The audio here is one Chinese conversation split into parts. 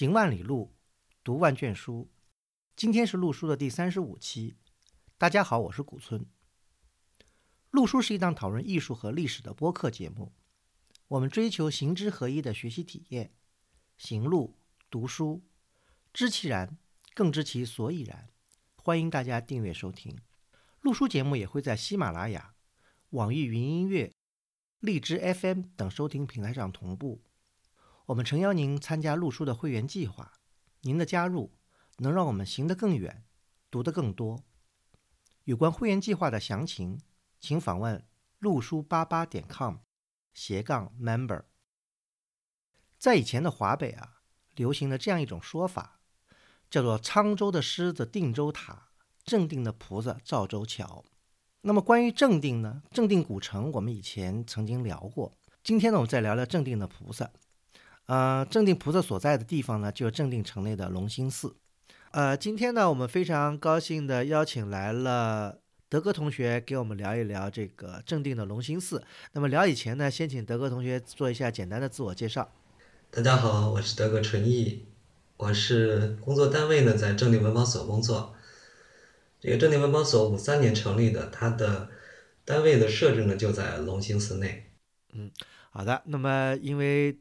行万里路，读万卷书。今天是陆书的第三十五期。大家好，我是古村。陆书是一档讨论艺术和历史的播客节目。我们追求行知合一的学习体验，行路读书，知其然，更知其所以然。欢迎大家订阅收听。陆书节目也会在喜马拉雅、网易云音乐、荔枝 FM 等收听平台上同步。我们诚邀您参加陆书的会员计划，您的加入能让我们行得更远，读得更多。有关会员计划的详情，请访问陆书八八点 com 斜杠 member。在以前的华北啊，流行了这样一种说法，叫做“沧州的狮子定州塔，正定的菩萨赵州桥”。那么关于正定呢，正定古城我们以前曾经聊过，今天呢，我们再聊聊正定的菩萨。呃，正定菩萨所在的地方呢，就是正定城内的龙兴寺。呃，今天呢，我们非常高兴的邀请来了德哥同学，给我们聊一聊这个正定的龙兴寺。那么聊以前呢，先请德哥同学做一下简单的自我介绍。大家好，我是德哥纯义，我是工作单位呢在正定文保所工作。这个正定文保所五三年成立的，它的单位的设置呢就在龙兴寺内。嗯，好的。那么因为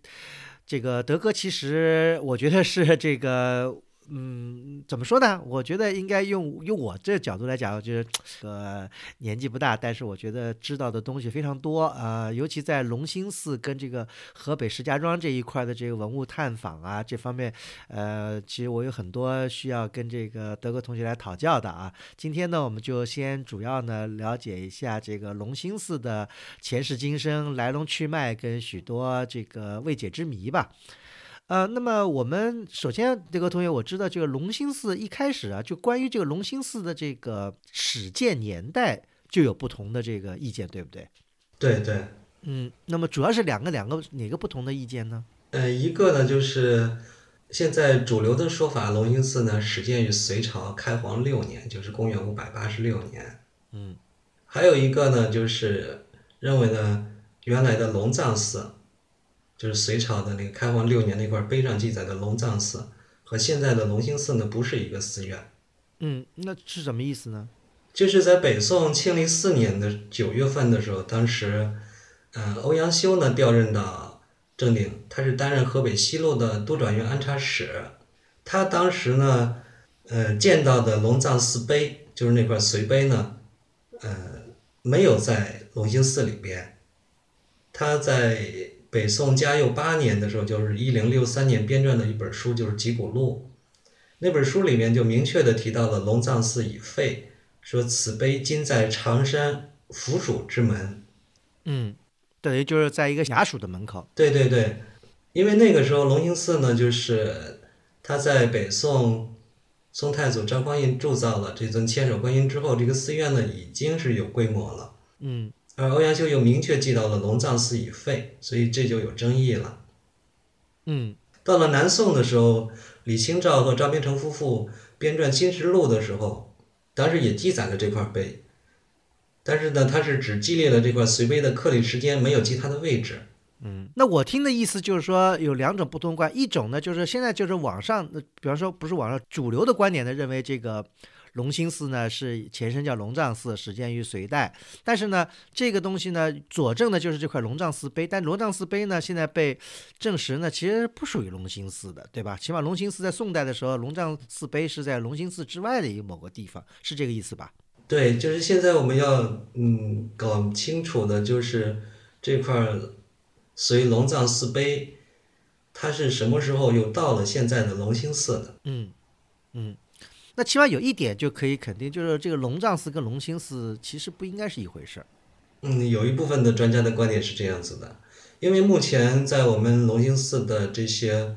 这个德哥其实，我觉得是这个。嗯，怎么说呢？我觉得应该用用我这角度来讲，就是呃年纪不大，但是我觉得知道的东西非常多啊。尤其在隆兴寺跟这个河北石家庄这一块的这个文物探访啊这方面，呃，其实我有很多需要跟这个德国同学来讨教的啊。今天呢，我们就先主要呢了解一下这个隆兴寺的前世今生、来龙去脉跟许多这个未解之谜吧。呃，那么我们首先，这个同学，我知道这个隆兴寺一开始啊，就关于这个隆兴寺的这个始建年代就有不同的这个意见，对不对？对对。嗯，那么主要是两个两个哪个不同的意见呢？呃，一个呢就是现在主流的说法，隆兴寺呢始建于隋朝开皇六年，就是公元五百八十六年。嗯。还有一个呢，就是认为呢，原来的龙藏寺。就是隋朝的那个开皇六年那块碑上记载的龙藏寺，和现在的隆兴寺呢不是一个寺院。嗯，那是什么意思呢？就是在北宋庆历四年的九月份的时候，当时，呃，欧阳修呢调任到正定，他是担任河北西路的都转运安察使。他当时呢，呃，见到的龙藏寺碑，就是那块隋碑呢，呃，没有在隆兴寺里边，他在。北宋嘉佑八年的时候，就是一零六三年编撰的一本书，就是《集古录》。那本书里面就明确的提到了龙藏寺已废，说此碑今在常山府署之门。嗯，等于就是在一个衙署的门口。对对对，因为那个时候龙兴寺呢，就是他在北宋宋太祖张匡胤铸造了这尊千手观音之后，这个寺院呢已经是有规模了。嗯。而欧阳修又明确记到了龙藏寺已废，所以这就有争议了。嗯，到了南宋的时候，李清照和张宾成夫妇编撰《金石录》的时候，当时也记载了这块碑，但是呢，它是只记列了这块随碑的刻立时间，没有记它的位置。嗯，那我听的意思就是说有两种不同观，一种呢就是现在就是网上，比方说不是网上主流的观点呢，认为这个。隆兴寺呢是前身叫龙藏寺，始建于隋代。但是呢，这个东西呢佐证的就是这块龙藏寺碑。但龙藏寺碑呢现在被证实呢其实不属于龙兴寺的，对吧？起码龙兴寺在宋代的时候，龙藏寺碑是在龙兴寺之外的一个某个地方，是这个意思吧？对，就是现在我们要嗯搞清楚的就是这块隋龙藏寺碑，它是什么时候又到了现在的龙兴寺的？嗯嗯。那起码有一点就可以肯定，就是这个龙藏寺跟龙兴寺其实不应该是一回事儿。嗯，有一部分的专家的观点是这样子的，因为目前在我们龙兴寺的这些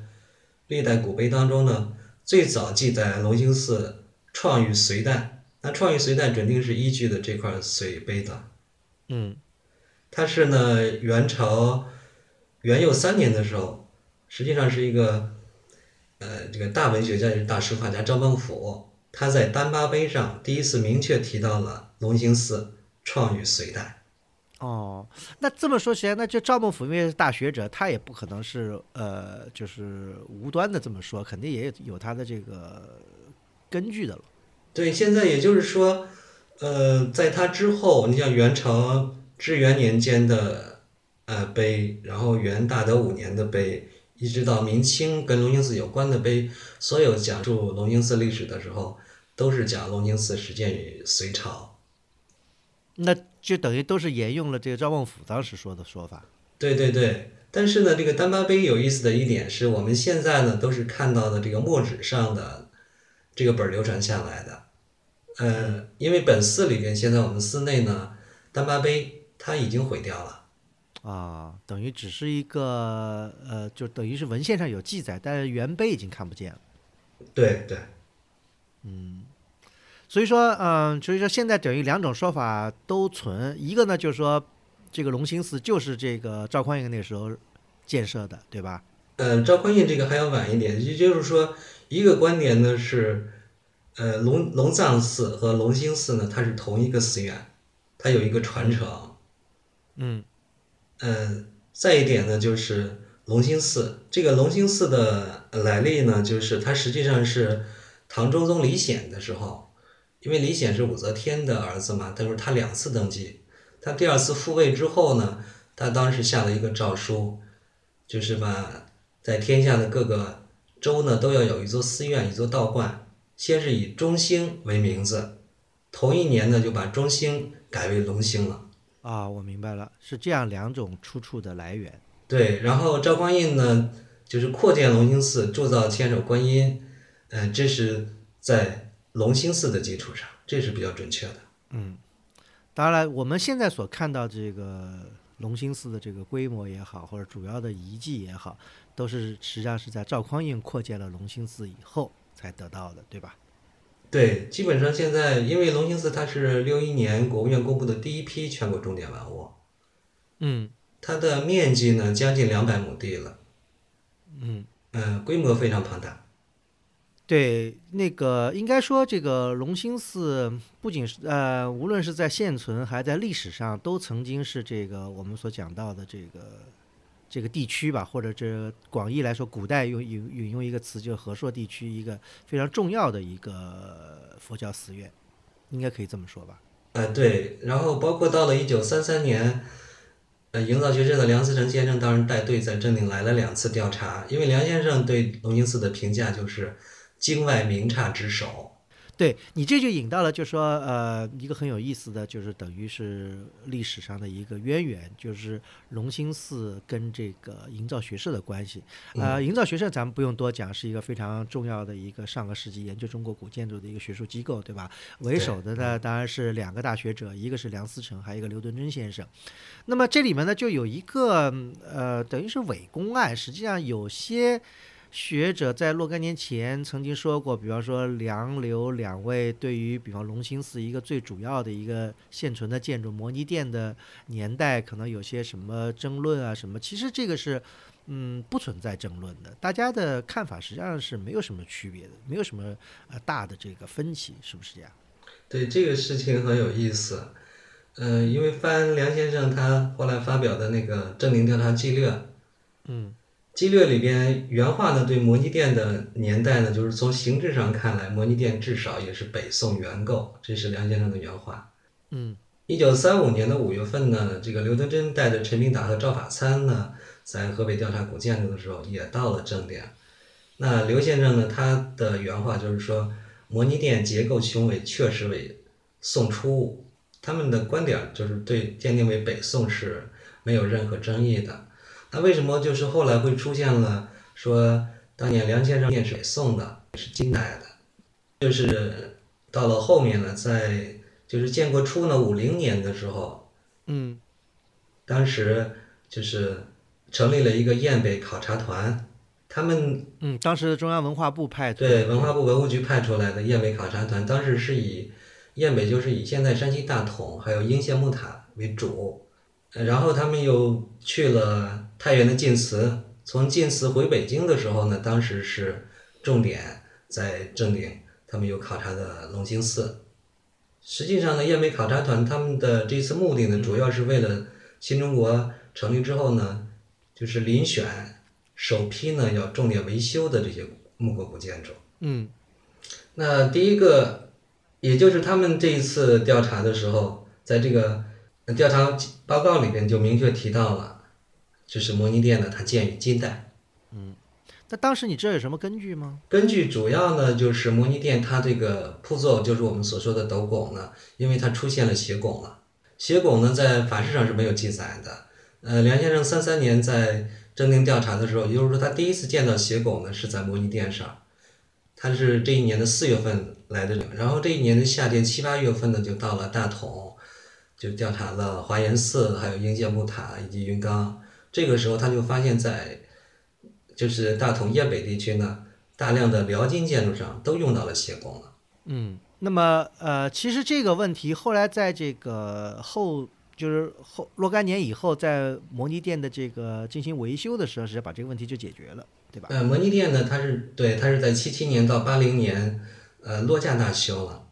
历代古碑当中呢，最早记载龙兴寺创于隋代，那创于隋代准定是依据的这块隋碑的。嗯，它是呢元朝元佑三年的时候，实际上是一个呃这个大文学家也是大书法家张邦甫。他在丹巴碑上第一次明确提到了龙兴寺创于隋代。哦，那这么说起来，那就赵孟俯因为是大学者，他也不可能是呃，就是无端的这么说，肯定也有他的这个根据的了。对，现在也就是说，呃，在他之后，你像元朝至元年间的呃碑，然后元大德五年的碑，一直到明清跟龙兴寺有关的碑，所有讲述龙兴寺历史的时候，都是讲龙兴寺始建于隋朝。那就等于都是沿用了这个赵孟俯当时说的说法。对对对，但是呢，这个丹巴碑有意思的一点是我们现在呢都是看到的这个墨纸上的这个本儿流传下来的。呃，因为本寺里边现在我们寺内呢，丹巴碑它已经毁掉了。啊，等于只是一个呃，就等于是文献上有记载，但是原碑已经看不见了。对对，嗯，所以说，嗯，所以说现在等于两种说法都存，一个呢就是说，这个隆兴寺就是这个赵匡胤那时候建设的，对吧？嗯，赵匡胤这个还要晚一点，也就是说，一个观点呢是，呃，龙龙藏寺和隆兴寺呢，它是同一个寺院，它有一个传承。嗯嗯，再一点呢，就是隆兴寺。这个隆兴寺的来历呢，就是它实际上是唐中宗李显的时候，因为李显是武则天的儿子嘛，他说他两次登基，他第二次复位之后呢，他当时下了一个诏书，就是把在天下的各个州呢都要有一座寺院、一座道观，先是以中兴为名字，头一年呢就把中兴改为隆兴了。啊，我明白了，是这样两种出处的来源。对，然后赵匡胤呢，就是扩建龙兴寺，铸造千手观音，嗯、这是在龙兴寺的基础上，这是比较准确的。嗯当然，我们现在所看到这个龙兴寺的这个规模也好，或者主要的遗迹也好，都是实际上是在赵匡胤扩建了龙兴寺以后才得到的，对吧？对，基本上现在因为隆兴寺它是六一年国务院公布的第一批全国重点文物，嗯它的面积呢将近两百亩地了，嗯。嗯、规模非常庞大。对，那个应该说，这个隆兴寺不仅是呃，无论是在现存还在历史上，都曾经是这个我们所讲到的这个这个地区吧，或者这广义来说，古代用引引用一个词，就是和硕地区一个非常重要的一个佛教寺院，应该可以这么说吧？呃，对，然后包括到了一九三三年，呃，营造学社的梁思成先生当时带队在正定来了两次调查，因为梁先生对隆兴寺的评价就是京外名刹之首。对你这就引到了，就说呃，一个很有意思的就是等于是历史上的一个渊源，就是隆兴寺跟这个营造学社的关系。呃，营造学社咱们不用多讲，是一个非常重要的一个上个世纪研究中国古建筑的一个学术机构，对吧？为首的呢当然是两个大学者，一个是梁思成，还有一个刘敦桢先生。那么这里面呢就有一个呃，等于是伪公案，实际上有些。学者在若干年前曾经说过，比方说梁刘两位对于比方隆兴寺一个最主要的一个现存的建筑摩尼殿的年代，可能有些什么争论啊什么。其实这个是嗯不存在争论的，大家的看法实际上是没有什么区别的，没有什么呃大的这个分歧，是不是这样？对这个事情很有意思，呃，因为翻梁先生他后来发表的那个正定调查纪略，嗯纪略里边原话呢对摩尼殿的年代呢，就是从形制上看来，摩尼殿至少也是北宋元构，这是梁先生的原话。嗯一九三五年的五月份呢，这个刘德珍带着陈明达和赵法参呢，在河北调查古建筑的时候，也到了正殿。那刘先生呢，他的原话就是说，摩尼殿结构雄伟，确实为宋初物。他们的观点就是对鉴定为北宋是没有任何争议的。那为什么就是后来会出现了说当年梁先生殿是北宋的，是金代的，就是到了后面呢，在就是建国初呢，五零年的时候，嗯。当时就是成立了一个雁北考察团，他们嗯，当时中央文化部派对文化部文物局派出来的雁北考察团，当时是以雁北就是以现在山西大同还有应县木塔为主，呃然后他们又去了太原的晋祠，从晋祠回北京的时候呢，当时是重点在正定，他们有考察的隆兴寺。实际上呢，燕北考察团他们的这次目的呢，主要是为了新中国成立之后呢，就是遴选首批呢要重点维修的这些木构古建筑。嗯那第一个，也就是他们这一次调查的时候，在这个调查报告里边就明确提到了，就是摩尼殿呢，它建于金代。嗯那当时你知道有什么根据吗？根据主要呢，就是摩尼殿它这个铺座，就是我们所说的斗拱呢，因为它出现了斜拱了。斜拱呢，在法式上是没有记载的。呃，梁先生三三年在正定调查的时候，也就是说他第一次见到斜拱呢，是在摩尼殿上。他是这一年的四月份来的，然后这一年的夏天七八月份呢，就到了大同，就调查了华严寺、还有应县木塔以及云冈。这个时候他就发现，在就是大同雁北地区呢，大量的辽金建筑上都用到了斜拱了。嗯，那么呃，其实这个问题后来在这个后就是后若干年以后，在摩尼殿的这个进行维修的时候，直接把这个问题就解决了，对吧？呃，摩尼殿呢，它是对，它是在七七年到八零年，呃，落架大修了，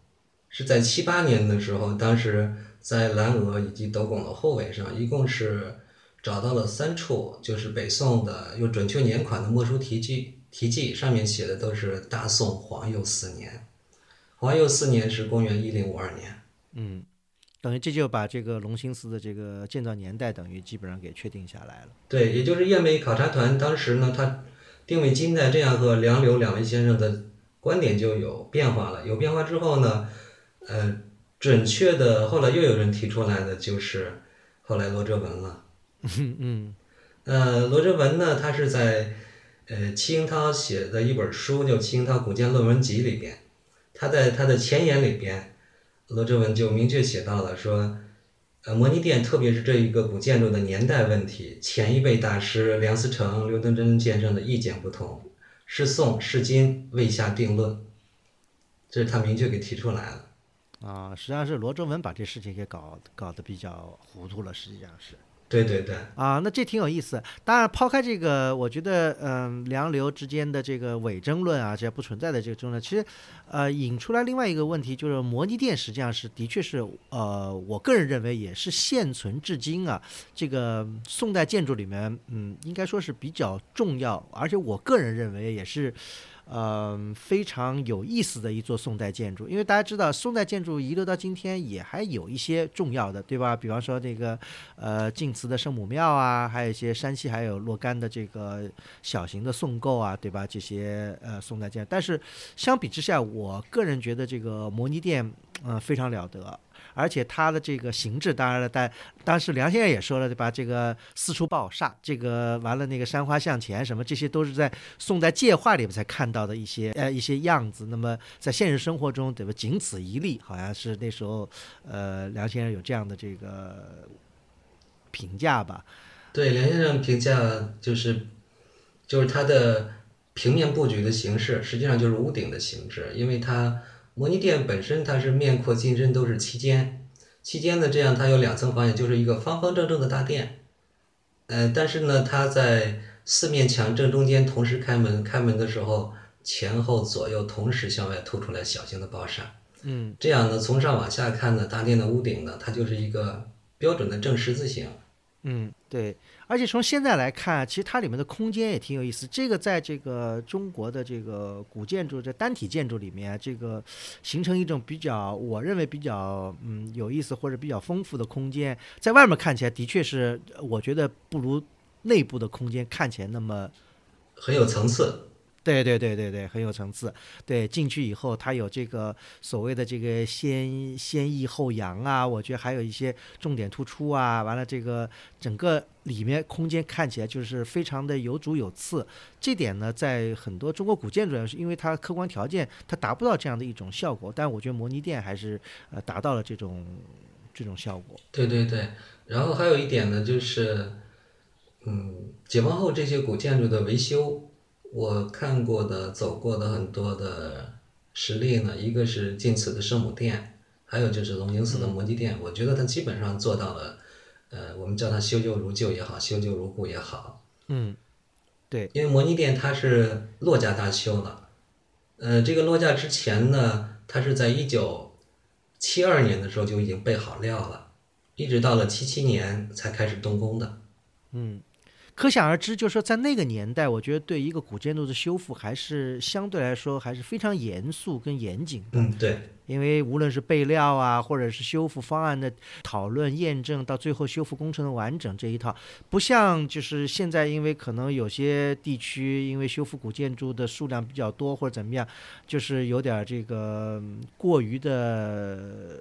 是在七八年的时候，当时在蓝俄以及斗拱的后尾上，一共是找到了三处，就是北宋的有准确年款的墨书题记，题记上面写的都是大宋皇佑四年，皇佑四年是公元一零五二年。嗯，等于这就把这个隆兴寺的这个建造年代等于基本上给确定下来了。对，也就是燕北考察团当时呢，他定位金代，这样和梁柳两位先生的观点就有变化了。有变化之后呢，呃，准确的后来又有人提出来的就是后来罗哲文了。嗯嗯呃，罗哲文呢，他是在呃齐英涛写的一本书叫《齐英涛古建论文集》里边，他在他的前言里边，罗哲文就明确写到了说，呃，摩尼殿特别是这一个古建筑的年代问题，前一辈大师梁思成、刘德珍先生的意见不同，是宋是今未下定论，这是他明确给提出来了。啊，实际上是罗哲文把这事情给搞搞得比较糊涂了，实际上是。对对对，啊，那这挺有意思。当然，抛开这个，我觉得，嗯，梁刘之间的这个伪争论啊，这些不存在的这个争论，其实，呃，引出来另外一个问题，就是摩尼殿实际上是的确是，呃，我个人认为也是现存至今啊，这个宋代建筑里面，嗯，应该说是比较重要，而且我个人认为也是。嗯，非常有意思的一座宋代建筑，因为大家知道，宋代建筑遗留到今天也还有一些重要的，对吧？比方说那个，呃，晋祠的圣母庙啊，还有一些山西还有若干的这个小型的宋构啊，对吧？这些呃宋代建筑，但是相比之下，我个人觉得这个摩尼殿，嗯、非常了得。而且它的这个形制，当然了，但当时梁先生也说了，对吧？这个四处抱煞，这个完了那个山花向前，什么这些都是在宋代界画里面才看到的一些 呃一些样子。那么在现实生活中，对吧？仅此一例，好像是那时候呃梁先生有这样的这个评价吧。对梁先生评价就是，就是它的平面布局的形式，实际上就是屋顶的形制，因为它摩尼殿本身它是面阔进深都是七间，七间呢这样它有两层房檐，就是一个方方正正的大殿，呃，但是呢它在四面墙正中间同时开门，开门的时候前后左右同时向外凸出来小型的爆闪，嗯这样呢从上往下看呢，大殿的屋顶呢它就是一个标准的正十字形。嗯，对，而且从现在来看，其实它里面的空间也挺有意思。这个在这个中国的这个古建筑这单体建筑里面，这个形成一种比较，我认为比较嗯有意思或者比较丰富的空间，在外面看起来的确是，我觉得不如内部的空间看起来那么。很有层次。对对对对对，很有层次。对，进去以后，它有这个所谓的这个先先抑后扬啊，我觉得还有一些重点突出啊。完了，这个整个里面空间看起来就是非常的有主有次。这点呢，在很多中国古建筑上，是因为它客观条件它达不到这样的一种效果，但我觉得摩尼殿还是呃达到了这种这种效果。对对对，然后还有一点呢，就是，嗯，解放后这些古建筑的维修，我看过的、走过的很多的实例呢，一个是晋祠的圣母殿，还有就是龙兴寺的摩尼殿，我觉得它基本上做到了，呃，我们叫它修旧如旧也好，修旧如故也好，嗯，对，因为摩尼殿它是落架大修了，呃，这个落架之前呢，它是在一九七二年的时候就已经备好料了，一直到了七七年才开始动工的。嗯，可想而知，就是说在那个年代，我觉得对一个古建筑的修复还是相对来说还是非常严肃跟严谨的。嗯，对，因为无论是备料啊，或者是修复方案的讨论、验证，到最后修复工程的完整这一套，不像就是现在，因为可能有些地区因为修复古建筑的数量比较多或者怎么样，就是有点这个嗯过于的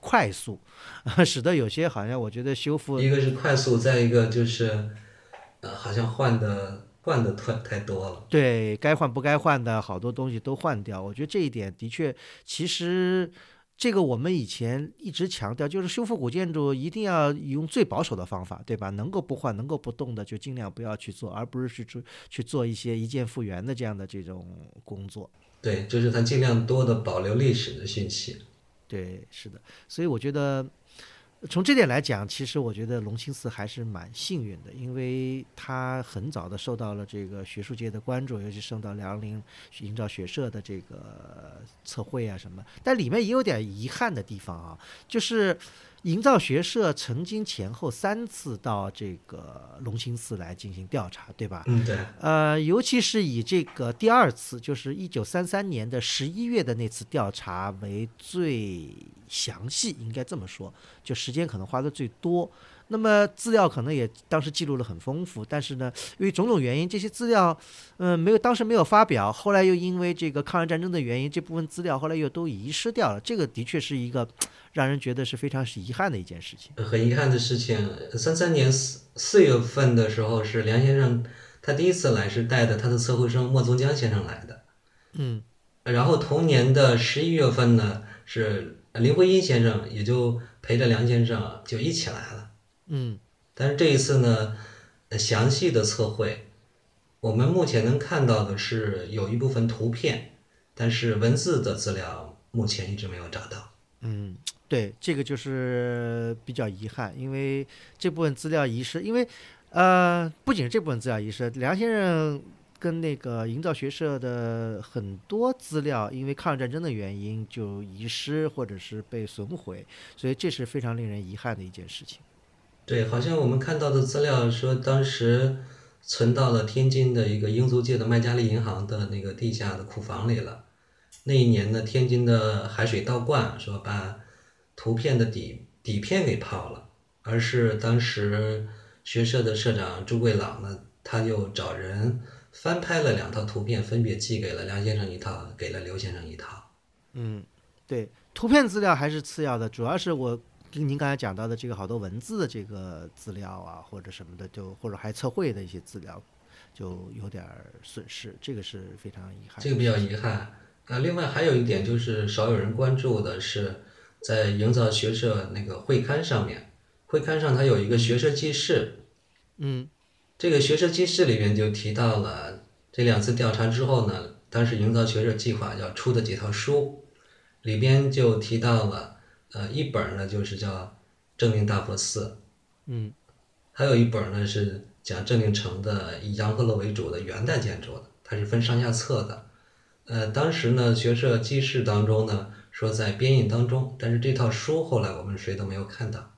快速，使得有些好像我觉得修复一个是快速，再一个就是，呃，好像换的换的太太多了。对该换不该换的好多东西都换掉，我觉得这一点的确，其实这个我们以前一直强调，就是修复古建筑一定要用最保守的方法，对吧？能够不换、能够不动的，就尽量不要去做，而不是去做去做一些一键复原的这样的这种工作。对，就是它尽量多的保留历史的讯息。对，是的，所以我觉得从这点来讲，其实我觉得龙兴寺还是蛮幸运的，因为他很早的受到了这个学术界的关注，尤其受到辽宁营造学社的这个测绘啊什么。但里面也有点遗憾的地方啊，就是营造学社曾经前后三次到这个龙兴寺来进行调查，对吧？嗯，对，呃，尤其是以这个第二次，就是一九三三年的十一月的那次调查为最详细，应该这么说，就时间可能花的最多。那么资料可能也当时记录的很丰富，但是呢，因为种种原因，这些资料，嗯、没有当时没有发表，后来又因为这个抗日战争的原因，这部分资料后来又都遗失掉了。这个的确是一个让人觉得是非常是遗憾的一件事情。很遗憾的事情，三三年四四月份的时候是梁先生他第一次来是带着他的测绘生莫宗江先生来的，嗯然后同年的十一月份呢是林徽因先生也就陪着梁先生就一起来了。嗯但是这一次呢，呃详细的测绘，我们目前能看到的是有一部分图片，但是文字的资料目前一直没有找到。嗯，对，这个就是比较遗憾，因为这部分资料遗失，因为呃，不仅是这部分资料遗失，梁先生跟那个营造学社的很多资料，因为抗日战争的原因就遗失或者是被损毁，所以这是非常令人遗憾的一件事情。对，好像我们看到的资料说，当时存到了天津的一个英租界的麦加利银行的那个地下的库房里了。那一年呢，天津的海水倒灌，说把图片的底底片给泡了，而是当时学社的社长朱贵朗呢，他就找人翻拍了两套图片，分别寄给了梁先生一套，给了刘先生一套。嗯，对，图片资料还是次要的，主要是我您刚才讲到的这个好多文字的这个资料啊，或者什么的，就或者还测绘的一些资料，就有点儿损失，这个是非常遗憾。这个比较遗憾。啊，另外还有一点就是少有人关注的是，在营造学社那个会刊上面，会刊上它有一个学社记事，嗯这个学社记事里面就提到了这两次调查之后呢，当时营造学社计划要出的几套书，里边就提到了，呃，一本呢就是叫《正定大佛寺》，嗯还有一本呢是讲正定城的以洋河楼为主的元代建筑的，它是分上下册的。呃，当时呢，学社记事当中呢说在编印当中，但是这套书后来我们谁都没有看到。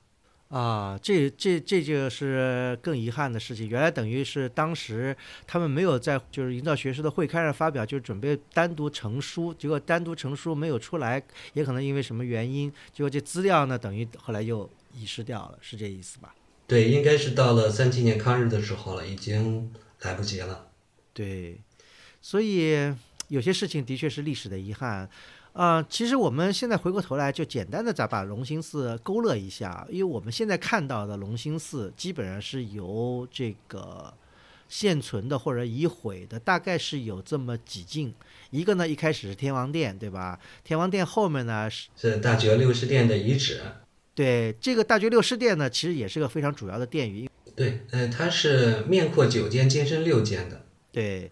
啊，这这这就是更遗憾的事情。原来等于是当时他们没有在就是营造学士的会刊上发表，就准备单独成书，结果单独成书没有出来，也可能因为什么原因，结果这资料呢等于后来又遗失掉了，是这意思吧？对，应该是到了三七年抗日的时候了，已经来不及了。对，所以有些事情的确是历史的遗憾。啊、其实我们现在回过头来，就简单的再把隆兴寺勾勒一下，因为我们现在看到的隆兴寺基本上是由这个现存的或者已毁的，大概是有这么几进。一个呢，一开始是天王殿，对吧？天王殿后面呢是是大觉六师殿的遗址。对这个大觉六师殿呢，其实也是个非常主要的殿宇，对，呃，它是面阔九间，尖深六间的。对，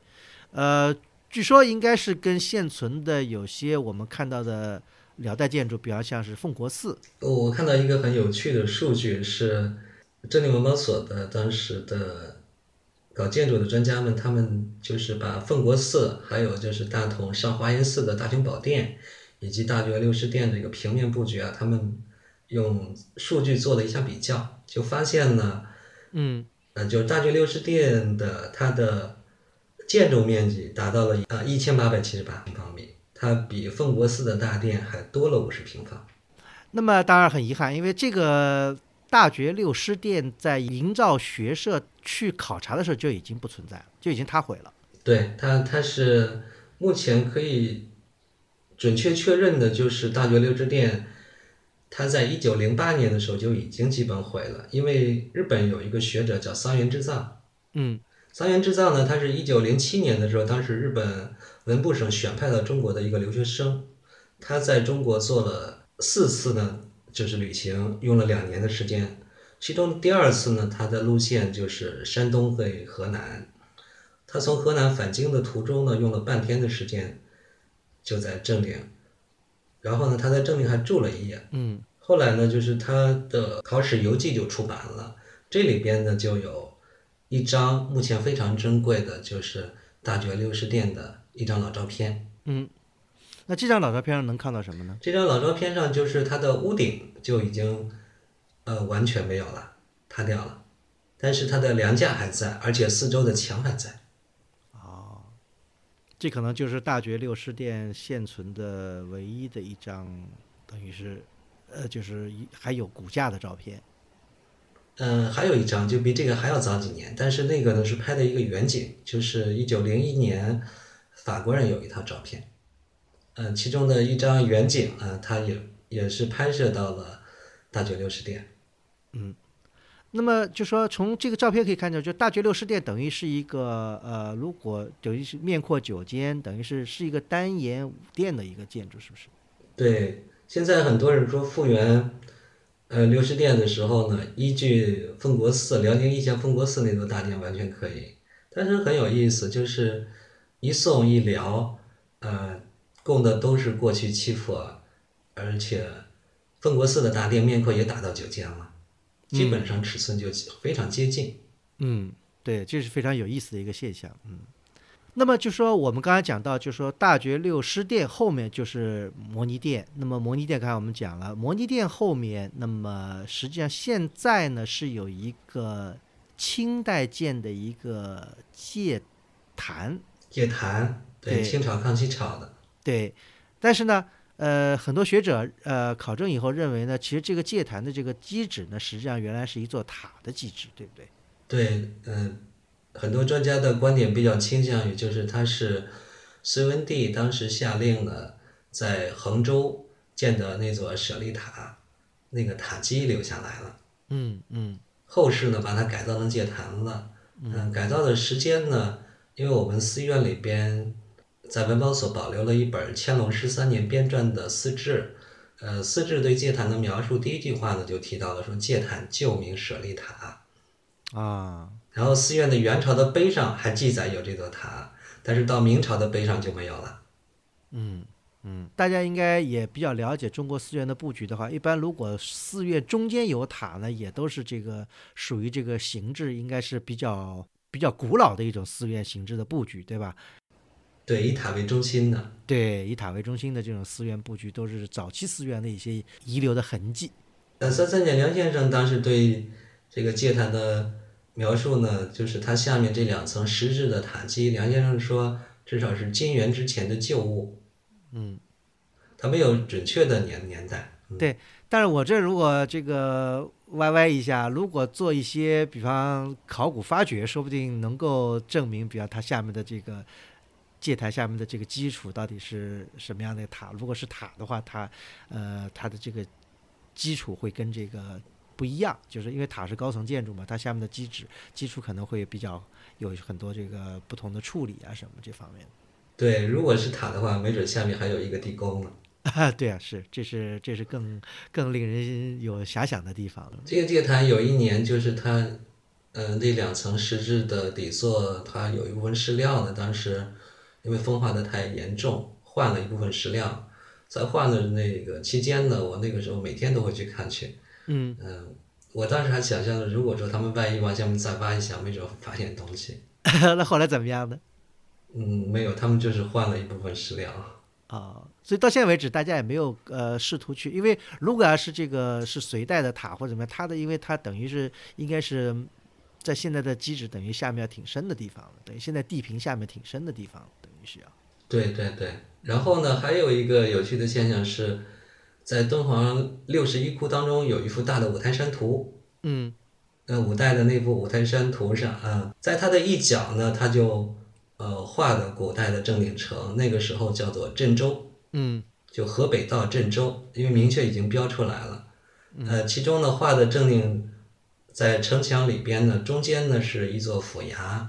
呃，据说应该是跟现存的有些我们看到的辽代建筑，比方像是奉国寺，我看到一个很有趣的数据是，正定文保所的当时的搞建筑的专家们，他们就是把奉国寺，还有就是大同上华严寺的大雄宝殿，以及大觉六师殿这个平面布局啊，他们用数据做了一下比较，就发现呢，嗯。呃，就是大觉六世殿的它的建筑面积达到了啊一千八百七十八平方米，它比奉国寺的大殿还多了五十平方。那么当然很遗憾，因为这个大觉六师殿在营造学社去考察的时候就已经不存在了，就已经塌毁了。对它，它是目前可以准确确认的，就是大觉六之殿，它在一九零八年的时候就已经基本毁了。因为日本有一个学者叫桑原之藏，嗯桑原制造呢，它是一九零七年的时候，当时日本文部省选派到中国的一个留学生，他在中国做了四次呢，就是旅行，用了两年的时间。其中第二次呢，他的路线就是山东和河南。他从河南返京的途中呢，用了半天的时间，就在正定。然后呢，他在正定还住了一夜。嗯后来呢，就是他的考史游记就出版了，这里边呢就有一张目前非常珍贵的，就是大觉六师殿的一张老照片。嗯，那这张老照片上能看到什么呢？这张老照片上就是它的屋顶就已经呃完全没有了，塌掉了，但是它的梁架还在，而且四周的墙还在。哦这可能就是大觉六师殿现存的唯一的一张，等于是，呃，就是一还有骨架的照片。嗯，还有一张就比这个还要早几年，但是那个呢是拍的一个远景，就是一九零一年，法国人有一套照片，嗯，其中的一张远景啊，它也也是拍摄到了大觉六师殿。嗯那么就说从这个照片可以看到，就大觉六师殿等于是一个呃，如果等于是面阔九间，等于是是一个单檐五殿的一个建筑，是不是？对，现在很多人说复原呃流失殿的时候呢，依据奉国寺辽宁义县奉国寺那座大殿完全可以，但是很有意思，就是一宋一辽，呃，供的都是过去七佛，而且奉国寺的大殿面阔也达到九间了，基本上尺寸就非常接近。嗯，对，这是非常有意思的一个现象。嗯，那么就说我们刚才讲到，就说大觉六师殿后面就是摩尼殿。那么摩尼殿刚才我们讲了，摩尼殿后面，那么实际上现在呢是有一个清代建的一个戒坛，戒坛，对，对清朝康熙朝的。对，但是呢，呃，很多学者呃考证以后认为呢，其实这个戒坛的这个基址呢，实际上原来是一座塔的基址，对不对？对，嗯，很多专家的观点比较倾向于，就是他是隋文帝当时下令呢，在衡州建的那座舍利塔，那个塔基留下来了，嗯嗯。后世呢把它改造成戒坛了。嗯，改造的时间呢，因为我们寺院里边在文保所保留了一本乾隆十三年编撰的寺志。呃，寺志对戒坛的描述，第一句话呢就提到了说戒坛旧名舍利塔，啊，然后寺院的元朝的碑上还记载有这座塔，但是到明朝的碑上就没有了。嗯嗯，大家应该也比较了解中国寺院的布局的话，一般如果寺院中间有塔呢，也都是这个属于这个形制，应该是比较比较古老的一种寺院形制的布局，对吧？对，以塔为中心的。对，以塔为中心的这种寺院布局，都是早期寺院的一些遗留的痕迹。呃，三三年梁先生当时对这个戒坛的描述呢，就是它下面这两层石质的塔基，梁先生说至少是金元之前的旧物。嗯，他没有准确的年年代。对但是我这如果这个歪歪一下，如果做一些，比方考古发掘，说不定能够证明，比方它下面的这个界台下面的这个基础到底是什么样的塔。如果是塔的话，它呃它的这个基础会跟这个不一样，就是因为塔是高层建筑嘛，它下面的基址基础可能会比较有很多这个不同的处理啊什么这方面。对，如果是塔的话，没准下面还有一个地宫呢。啊，对啊，是，这是这是更更令人有遐想的地方了。这个地坛有一年就是它，呃，那两层石质的底座，它有一部分石料呢，当时因为风化的太严重，换了一部分石料。在换的那个期间呢，我那个时候每天都会去看去。嗯，嗯，我当时还想象着，如果说他们万一往下面再挖一下，没准发现东西。那后来怎么样呢？嗯，没有，他们就是换了一部分石料。啊，所以到现在为止，大家也没有呃试图去，因为如果要是这个是隋代的塔或者怎么样，它的因为它等于是应该是在现在的基址等于下面要挺深的地方，等于现在地平下面挺深的地方，等于是要。对对对，然后呢，还有一个有趣的现象是，在敦煌六十一窟当中有一幅大的五台山图，嗯。呃，五代的那幅五台山图上啊，在它的一角呢，它就呃画的古代的正定城，那个时候叫做镇州，嗯。就河北到镇州，因为明确已经标出来了。呃，其中呢画的正定在城墙里边呢，中间呢是一座府衙，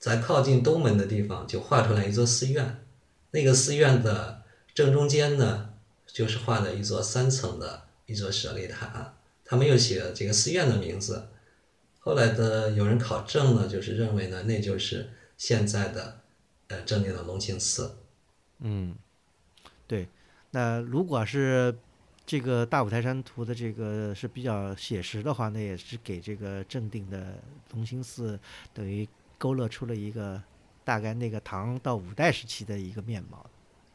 在靠近东门的地方就画出来一座寺院，那个寺院的正中间呢，就是画的一座三层的一座舍利塔，他没有写这个寺院的名字。后来的有人考证呢，就是认为呢，那就是现在的呃正定的隆庆寺。嗯，对。那如果是这个大五台山图的这个是比较写实的话，那也是给这个正定的隆兴寺等于勾勒出了一个大概那个唐到五代时期的一个面貌。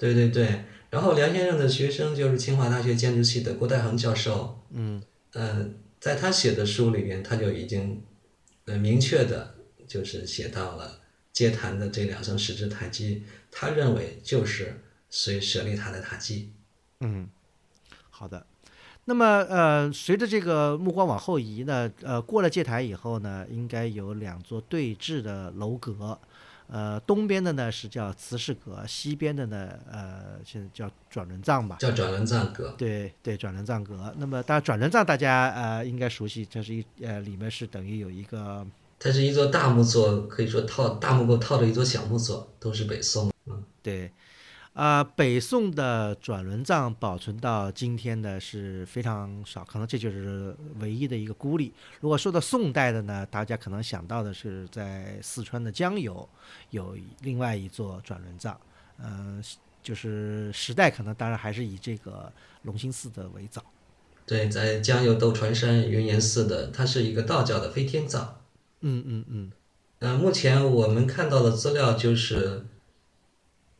对对对，然后梁先生的学生就是清华大学建筑系的郭代恒教授，嗯呃，在他写的书里面，他就已经呃明确的，就是写到了接坛的这两层石质塔基，他认为就是随舍利塔的塔基。嗯，好的。那么呃，随着这个目光往后移呢，呃，过了界台以后呢，应该有两座对峙的楼阁。呃，东边的呢是叫慈氏阁，西边的呢，呃，现在叫转轮藏吧。叫转轮藏阁。对对，转轮藏阁。那么，当然转轮藏大家呃应该熟悉，这是一呃里面是等于有一个它是一座大木座，可以说套大木构套着一座小木座，都是北宋。嗯对，啊、北宋的转轮藏保存到今天的是非常少，可能这就是唯一的一个孤立。如果说到宋代的呢，大家可能想到的是在四川的江油有另外一座转轮藏，嗯、就是时代可能当然还是以这个隆兴寺的为早。对，在江油斗船山云岩寺的，它是一个道教的飞天藏。嗯嗯嗯呃，目前我们看到的资料就是，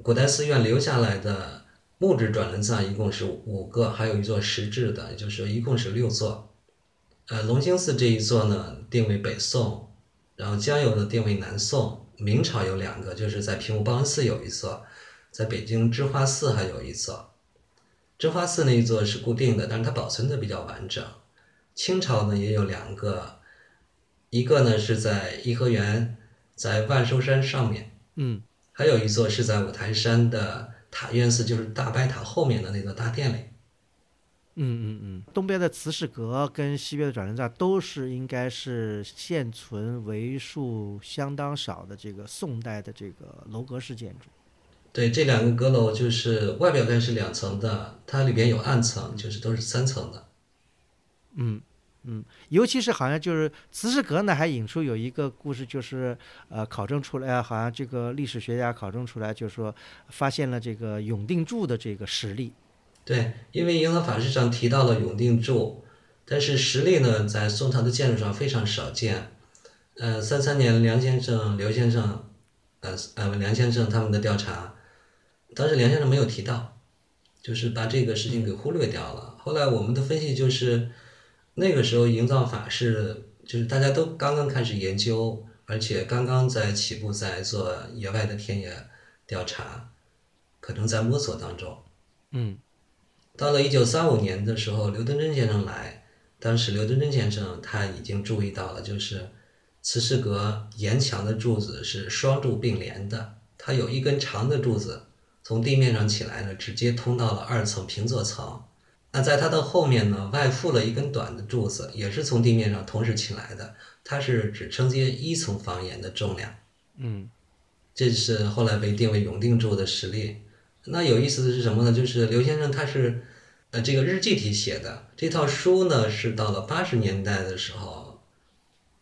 古代寺院留下来的木质转轮藏一共是五个，还有一座石质的，也就是一共是六座。呃，隆兴寺这一座呢定为北宋，然后江油呢定为南宋，明朝有两个，就是在平武报恩寺有一座，在北京知花寺还有一座。知花寺那一座是固定的，但是它保存的比较完整。清朝呢也有两个，一个呢是在颐和园，在万寿山上面，嗯还有一座是在五台山的塔院寺，就是大白塔后面的那座大殿里。嗯嗯嗯，东边的慈氏阁跟西边的转轮藏都是应该是现存为数相当少的这个宋代的这个楼阁式建筑。对，这两个阁楼就是外表看是两层的，它里边有暗层，就是都是三层的。嗯嗯，尤其是好像就是慈氏阁呢，还引出有一个故事，就是呃考证出来，好像这个历史学家考证出来，就是说发现了这个永定柱的这个实例。对，因为《银河法师》上提到了永定柱，但是实力呢，在宋朝的建筑上非常少见。呃，三三年梁先生、刘先生，呃呃梁先生他们的调查，当时梁先生没有提到，就是把这个事情给忽略掉了。后来我们的分析就是，那个时候营造法是就是大家都刚刚开始研究，而且刚刚在起步，在做野外的田野调查，可能在摸索当中。嗯到了一九三五年的时候，刘敦桢先生来，当时刘敦桢先生他已经注意到了，就是慈氏阁沿墙的柱子是双柱并联的，它有一根长的柱子从地面上起来呢，直接通到了二层平座层。那在它的后面呢，外附了一根短的柱子，也是从地面上同时起来的，它是只承接一层房檐的重量。嗯这是后来被定为永定柱的实例。那有意思的是什么呢？就是刘先生他是呃这个日记体写的，这套书呢是到了八十年代的时候，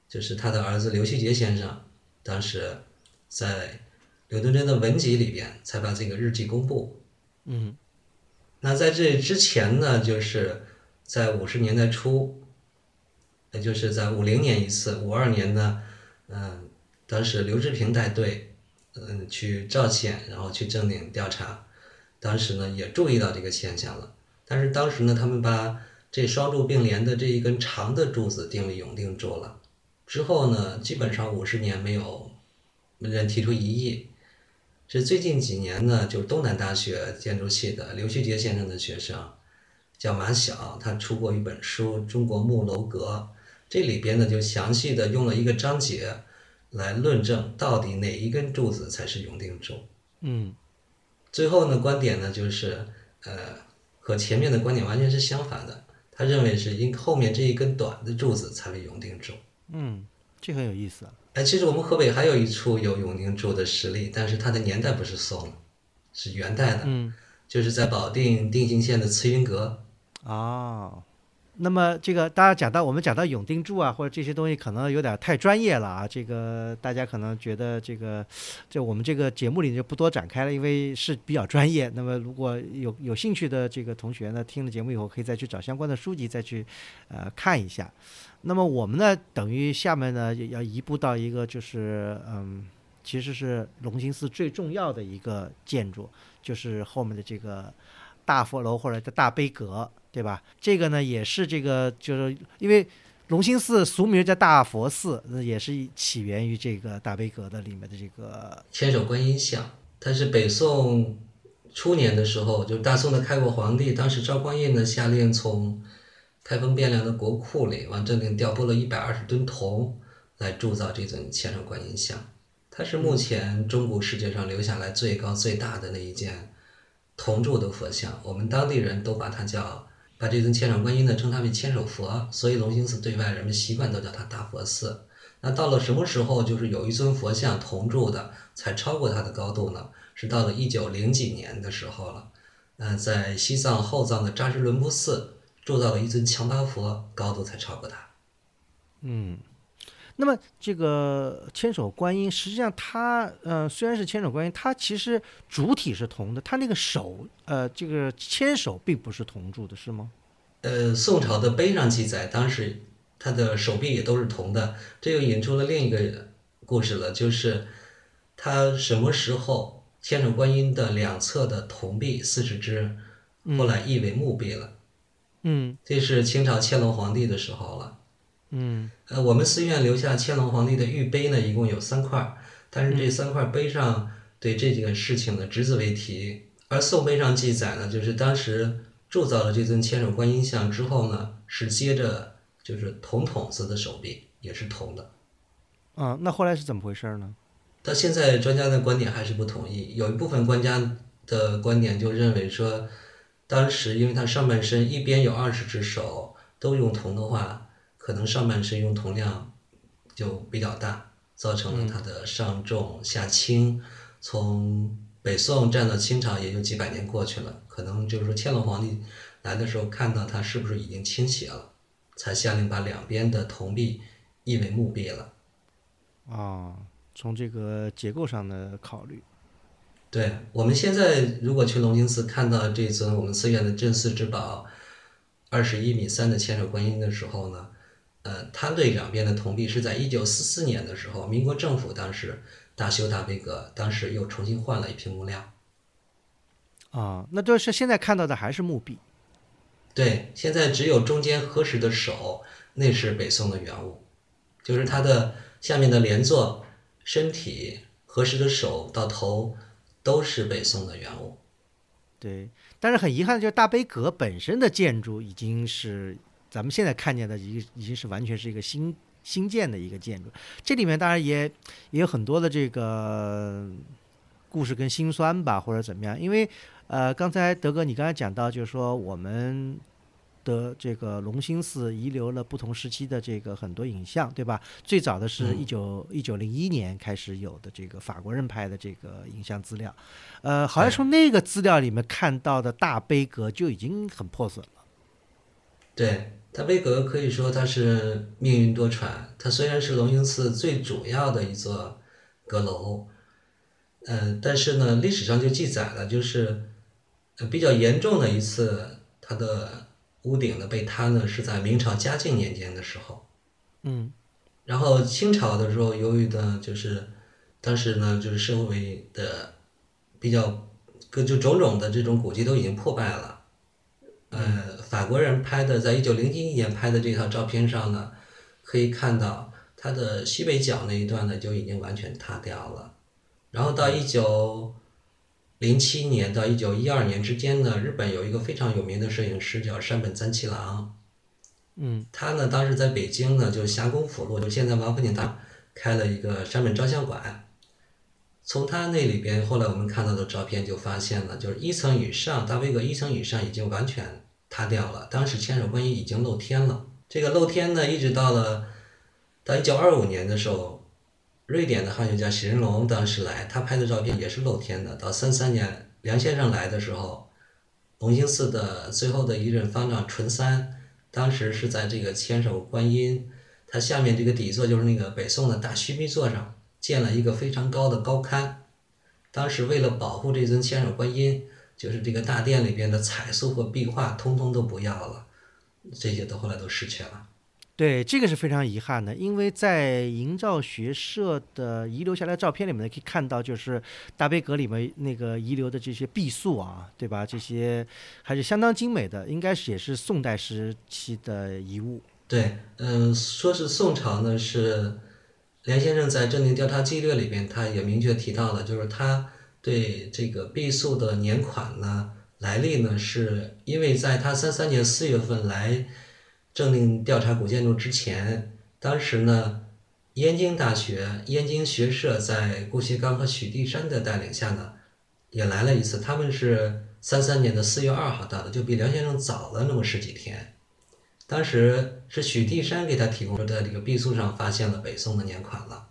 就是他的儿子刘希杰先生当时在刘敦桢的文集里边才把这个日记公布。嗯那在这之前呢，就是在五十年代初，也就是在五零年一次，五二年呢，嗯、当时刘志平带队，嗯、去赵县，然后去正定调查，当时呢也注意到这个现象了，但是当时呢，他们把这双柱并联的这一根长的柱子定为永定柱了。之后呢，基本上五十年没有人提出异议。是最近几年呢，就是东南大学建筑系的刘旭杰先生的学生，叫马晓，他出过一本书《中国木楼阁》，这里边呢就详细的用了一个章节来论证到底哪一根柱子才是永定柱。嗯最后呢，观点呢就是，呃，和前面的观点完全是相反的。他认为是因后面这一根短的柱子才为永定柱。嗯，这很有意思啊。哎，其实我们河北还有一处有永定柱的实例，但是它的年代不是宋，是元代的，嗯就是在保定定兴县的慈云阁。哦，那么这个大家讲到我们讲到永定柱啊，或者这些东西，可能有点太专业了啊。这个大家可能觉得这个，就我们这个节目里就不多展开了，因为是比较专业。那么如果有有兴趣的这个同学呢，听了节目以后，可以再去找相关的书籍再去呃看一下。那么我们呢，等于下面呢要移步到一个就是嗯，其实是龙兴寺最重要的一个建筑，就是后面的这个大佛楼或者叫大悲阁，对吧？这个呢也是这个，就是因为龙兴寺俗名叫大佛寺，那也是起源于这个大悲阁的里面的这个千手观音像，它是北宋初年的时候，就是大宋的开国皇帝，当时赵匡胤呢下令从开封汴梁的国库里王正定调拨了一百二十吨铜来铸造这尊千手观音像。它是目前中古世界上留下来最高最大的那一件铜铸的佛像，我们当地人都把它叫把这尊千手观音呢称它为千手佛，所以龙兴寺对外人们习惯都叫它大佛寺。那到了什么时候，就是有一尊佛像铜铸的才超过它的高度呢？是到了一九零几年的时候了。嗯、在西藏后藏的扎什伦布寺铸造了一尊强巴佛，高度才超过它。嗯。那么这个千手观音，实际上它呃虽然是千手观音，它其实主体是铜的，它那个手呃这个千手并不是铜铸的，是吗？呃，宋朝的碑上记载，当时他的手臂也都是铜的，这又引出了另一个故事了，就是他什么时候千手观音的两侧的铜币四十只，后来译为木币了。嗯这是清朝乾隆皇帝的时候了。嗯呃，我们寺院留下乾隆皇帝的玉碑呢，一共有三块儿，但是这三块碑上对这件事情呢只字未提。而宋碑上记载呢，就是当时铸造了这尊千手观音像之后呢，是接着就是铜筒子的手臂，也是铜的。啊，那后来是怎么回事呢？到现在，专家的观点还是不统一。有一部分专家的观点就认为说，当时因为他上半身一边有二十只手都用铜的话，可能上半身用铜量就比较大，造成了它的上重下轻。从北宋站到清朝也就几百年过去了，可能就是说乾隆皇帝来的时候看到它是不是已经倾斜了，才下令把两边的铜币译为木币了。啊，从这个结构上的考虑，对，我们现在如果去龙兴寺看到这尊我们寺院的镇寺之宝，二十一米三的千手观音的时候呢，呃，它对两边的铜币是在一九四四年的时候，民国政府当时大修大规格，当时又重新换了一批木料。啊，那这是现在看到的还是墓壁。对，现在只有中间合十的手，那是北宋的原物，就是它的下面的连坐、身体、合十的手到头都是北宋的原物。对，但是很遗憾的就是大悲阁本身的建筑已经是咱们现在看见的已经已经是完全是一个新新建的一个建筑。这里面当然也也有很多的这个故事跟辛酸吧，或者怎么样。因为呃，刚才德哥你刚才讲到，就是说我们的这个龙兴寺遗留了不同时期的这个很多影像，对吧？最早的是一九一九零一年开始有的这个法国人拍的这个影像资料，呃，好像从那个资料里面看到的大悲阁就已经很破损了。对，大悲阁可以说它是命运多舛。它虽然是龙兴寺最主要的一座阁楼，呃，但是呢，历史上就记载了，就是呃比较严重的一次，它的屋顶呢被塌呢是在明朝嘉靖年间的时候。嗯然后清朝的时候，由于呢就是当时呢就是社会的比较各就种种的这种古迹都已经破败了。呃，法国人拍的，在一九零一年拍的这套照片上呢，可以看到它的西北角那一段呢就已经完全塌掉了。然后到一九零七年到一九一二年之间呢，日本有一个非常有名的摄影师叫山本三七郎，嗯他呢当时在北京呢，就是霞公府路，就现在王府井大开了一个山本照相馆。从他那里边，后来我们看到的照片就发现了，就是一层以上，大悲阁一层以上已经完全塌掉了。当时千手观音已经露天了。这个露天呢，一直到了到一九二五年的时候，瑞典的汉学家许仁龙当时来，他拍的照片也是露天的。到三三年梁先生来的时候，龙兴寺的最后的一任方丈纯三，当时是在这个千手观音，它下面这个底座就是那个北宋的大须弥座上建了一个非常高的高龛。当时为了保护这尊千手观音，就是这个大殿里边的彩塑和壁画，通通都不要了，这些都后来都失去了。对，这个是非常遗憾的，因为在营造学社的遗留下来的照片里面，可以看到，就是大悲阁里面那个遗留的这些壁塑啊，对吧？这些还是相当精美的，应该是也是宋代时期的遗物。对，嗯，说是宋朝呢，是梁先生在《正定调查记略》里边，他也明确提到了，就是他对这个壁塑的年款呢来历呢，是因为在他三三年四月份来正定调查古建筑之前，当时呢，燕京大学、燕京学社在顾颉刚和许地山的带领下呢，也来了一次，他们是三三年的四月二号到的，就比梁先生早了那么十几天。当时是许地山给他提供，说在这个壁塑上发现了北宋的年款了。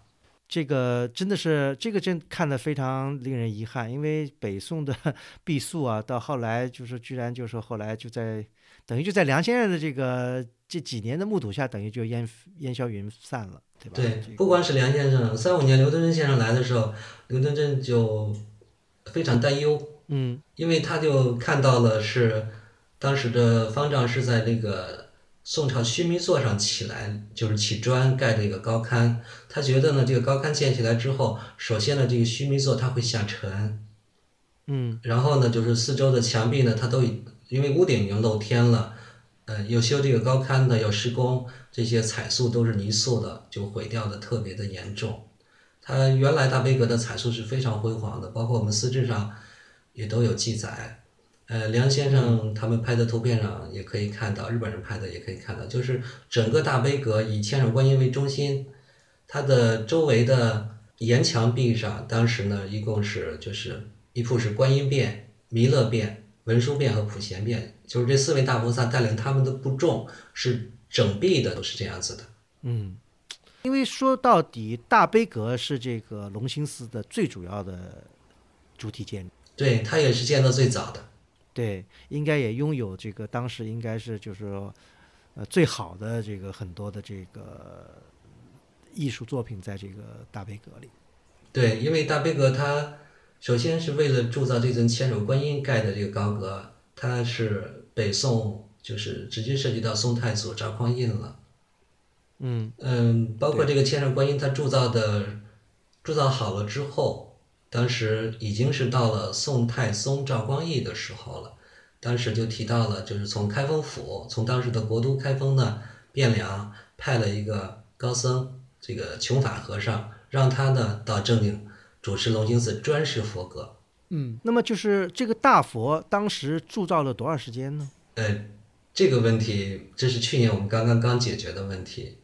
这个真的是，这个真看得非常令人遗憾，因为北宋的 壁塑啊，到后来就是居然就是后来就在等于就在梁先生的这个这几年的目睹下，等于就烟烟消云散了，对吧？对这，个不光是梁先生，三五年刘敦桢先生来的时候，刘敦桢就非常担忧，嗯因为他就看到了是当时的方丈是在那个宋朝须弥座上起来，就是起砖盖这个高龛。他觉得呢，这个高龛建起来之后，首先呢，这个须弥座它会下沉，嗯然后呢，就是四周的墙壁呢，它都已因为屋顶已经露天了，呃，有修这个高龛的，有施工，这些彩塑都是泥塑的，就毁掉的特别的严重。它原来大悲阁的彩塑是非常辉煌的，包括我们司志上也都有记载。呃，梁先生他们拍的图片上也可以看到，日本人拍的也可以看到，就是整个大悲阁以千手观音为中心，它的周围的沿墙壁上，当时呢一共是就是一幅是观音变、弥勒变、文殊变和普贤殿，就是这四位大菩萨带领他们的部众是整臂的，都是这样子的。嗯，因为说到底，大悲阁是这个龙兴寺的最主要的主体建筑。对，它也是建的最早的。对，应该也拥有这个当时应该是就是说，呃，最好的这个很多的这个艺术作品在这个大悲阁里。对，因为大悲阁它首先是为了铸造这尊千手观音盖的这个高阁，它是北宋就是直接涉及到宋太祖赵匡胤了。嗯嗯，包括这个千手观音，它铸造的铸造好了之后，当时已经是到了宋太宗赵光义的时候了。当时就提到了，就是从开封府，从当时的国都开封呢汴梁派了一个高僧，这个穷法和尚，让他呢到正定主持龙兴寺专事佛阁。嗯，那么就是这个大佛当时铸造了多少时间呢？呃，这个问题，这是去年我们刚刚刚解决的问题，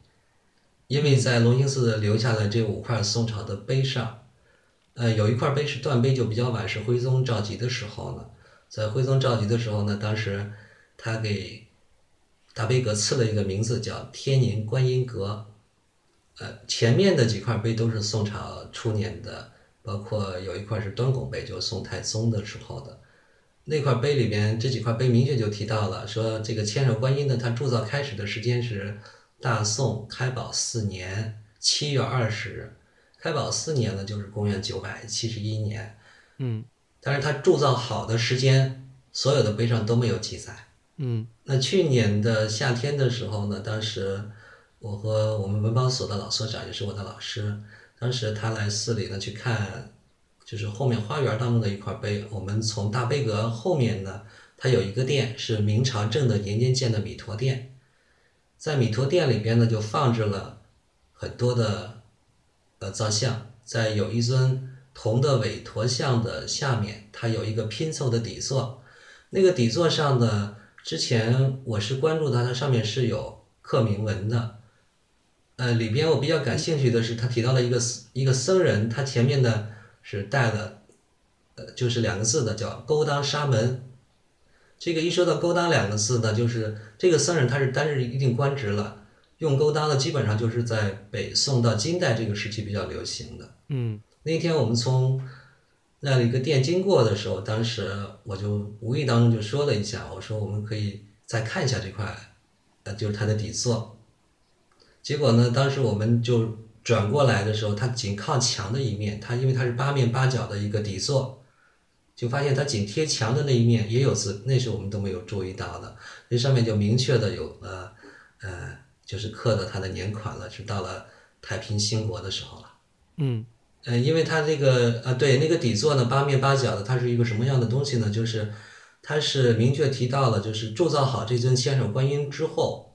因为在龙兴寺留下的这五块宋朝的碑上，呃，有一块碑是断碑，就比较晚，是徽宗赵佶的时候呢。在徽宗赵佶的时候呢，当时他给大悲阁赐了一个名字叫天宁观音阁。呃，前面的几块碑都是宋朝初年的，包括有一块是端拱碑，就是宋太宗的时候的。那块碑里边，这几块碑明确就提到了，说这个千手观音呢，它铸造开始的时间是大宋开宝四年七月二十日。开宝四年呢，就是公元九百七十一年。嗯但是它铸造好的时间，所有的碑上都没有记载。嗯那去年的夏天的时候呢，当时我和我们文保所的老所长，也是我的老师，当时他来寺里呢去看就是后面花园当中的一块碑。我们从大悲阁后面呢，它有一个殿是明朝正德年间建的米陀殿，在米陀殿里边呢就放置了很多的呃造像，在有一尊铜的韦陀像的下面，它有一个拼凑的底座，那个底座上的之前我是关注它，它上面是有刻铭文的。呃，里边我比较感兴趣的是，他提到了一个一个僧人，他前面呢是带了，呃，就是两个字的，叫勾当沙门。这个一说到勾当两个字呢，就是这个僧人他是担任一定官职了，用勾当的，基本上就是在北宋到金代这个时期比较流行的。嗯那天我们从那样的一个店经过的时候，当时我就无意当中就说了一下，我说我们可以再看一下这块，呃，就是它的底座。结果呢，当时我们就转过来的时候，它仅靠墙的一面，它因为它是八面八角的一个底座，就发现它紧贴墙的那一面也有字，那是我们都没有注意到的。那上面就明确的有呃呃，就是刻的它的年款了，是到了太平兴国的时候了。嗯呃，因为它这个呃，对那个底座呢，八面八角的，它是一个什么样的东西呢？就是它是明确提到了，就是铸造好这尊千手观音之后，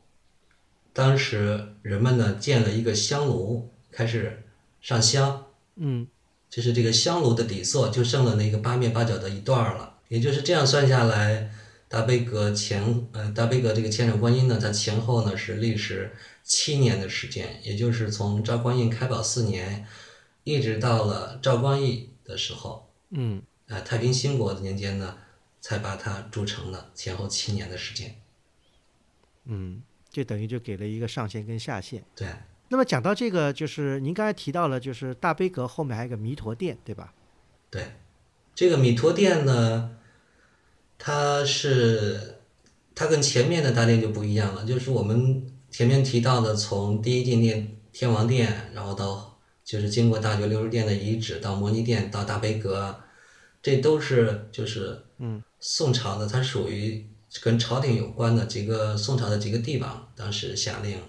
当时人们呢建了一个香炉，开始上香，嗯就是这个香炉的底座就剩了那个八面八角的一段了。也就是这样算下来，大悲阁前呃大悲阁这个千手观音呢，它前后呢是历时七年的时间，也就是从赵光胤开宝四年，一直到了赵光义的时候，嗯呃太平兴国的年间呢，才把它铸成了，前后七年的时间。嗯，这等于就给了一个上限跟下限。对，那么讲到这个，就是您刚才提到了，就是大悲阁后面还有个弥陀殿，对吧？对，这个弥陀殿呢，它是它跟前面的大殿就不一样了，就是我们前面提到的，从第一进殿天王殿，然后到就是经过大觉六十殿的遗址，到摩尼殿，到大悲阁，这都是就是嗯宋朝的，它属于跟朝廷有关的几个宋朝的几个帝王当时下令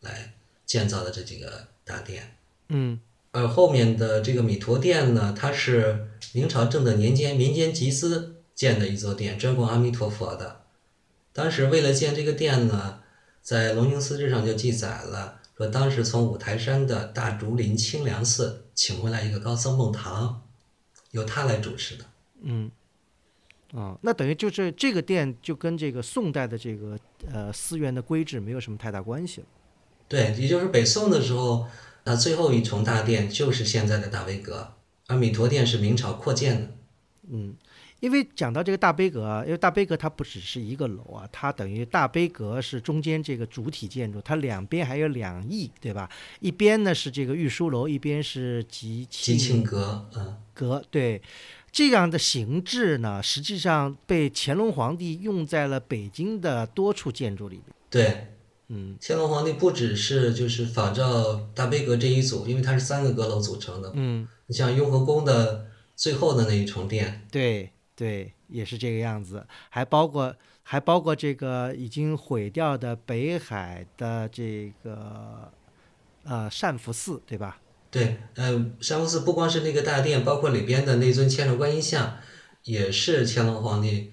来建造的这几个大殿。嗯而后面的这个弥陀殿呢，它是明朝正德年间民间集资建的一座殿，专供阿弥陀佛的。当时为了建这个殿呢，在《龙兴寺志》上就记载了，说当时从五台山的大竹林清凉寺请回来一个高僧孟唐，由他来主持的。嗯。啊，那等于就是这个殿就跟这个宋代的这个呃寺院的规制没有什么太大关系了。对，也就是北宋的时候，那最后一重大殿就是现在的大悲阁，而弥陀殿是明朝扩建的。嗯，因为讲到这个大悲阁啊，因为大悲阁它不只是一个楼啊，它等于大悲阁是中间这个主体建筑，它两边还有两翼，对吧？一边呢是这个御书楼，一边是吉吉庆庆阁，嗯，阁，对。这样的形制呢，实际上被乾隆皇帝用在了北京的多处建筑里面。对，嗯乾隆皇帝不只是就是仿照大悲阁这一组，因为它是三个阁楼组成的。嗯，你像雍和宫的最后的那一重殿，对对，也是这个样子，还包括还包括这个已经毁掉的北海的这个呃善福寺，对吧？对，呃，善福寺不光是那个大殿，包括里边的那尊千手观音像，也是乾隆皇帝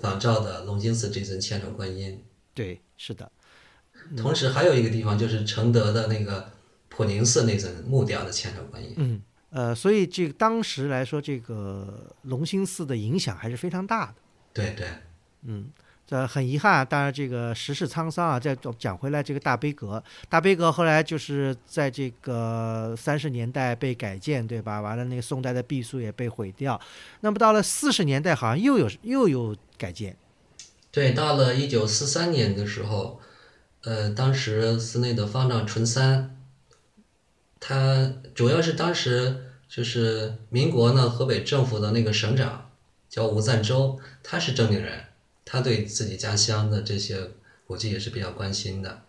仿照的龙兴寺这尊千手观音。对，是的，同时还有一个地方就是承德的那个普宁寺那尊木雕的千手观音。嗯，呃，所以这个当时来说，这个龙兴寺的影响还是非常大的。对对，嗯，这很遗憾，当然这个时事沧桑啊。再讲回来，这个大悲阁，大悲阁后来就是在这个三十年代被改建，对吧？完了，那个宋代的壁塑也被毁掉。那么到了四十年代，好像又有又有改建。对，到了一九四三年的时候，呃，当时寺内的方丈纯三，他主要是当时就是民国呢河北政府的那个省长叫吴赞周，他是正定人，他对自己家乡的这些估计也是比较关心的。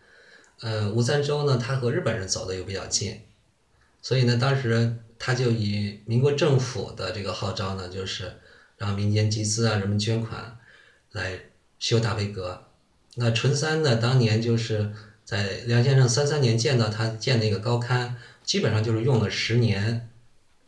呃，吴赞州呢，他和日本人走的又比较近，所以呢，当时他就以民国政府的这个号召呢，就是让民间集资啊，人们捐款来修大悲阁。那纯三呢，当年就是在梁先生三三年见到他建那个高龛，基本上就是用了十年，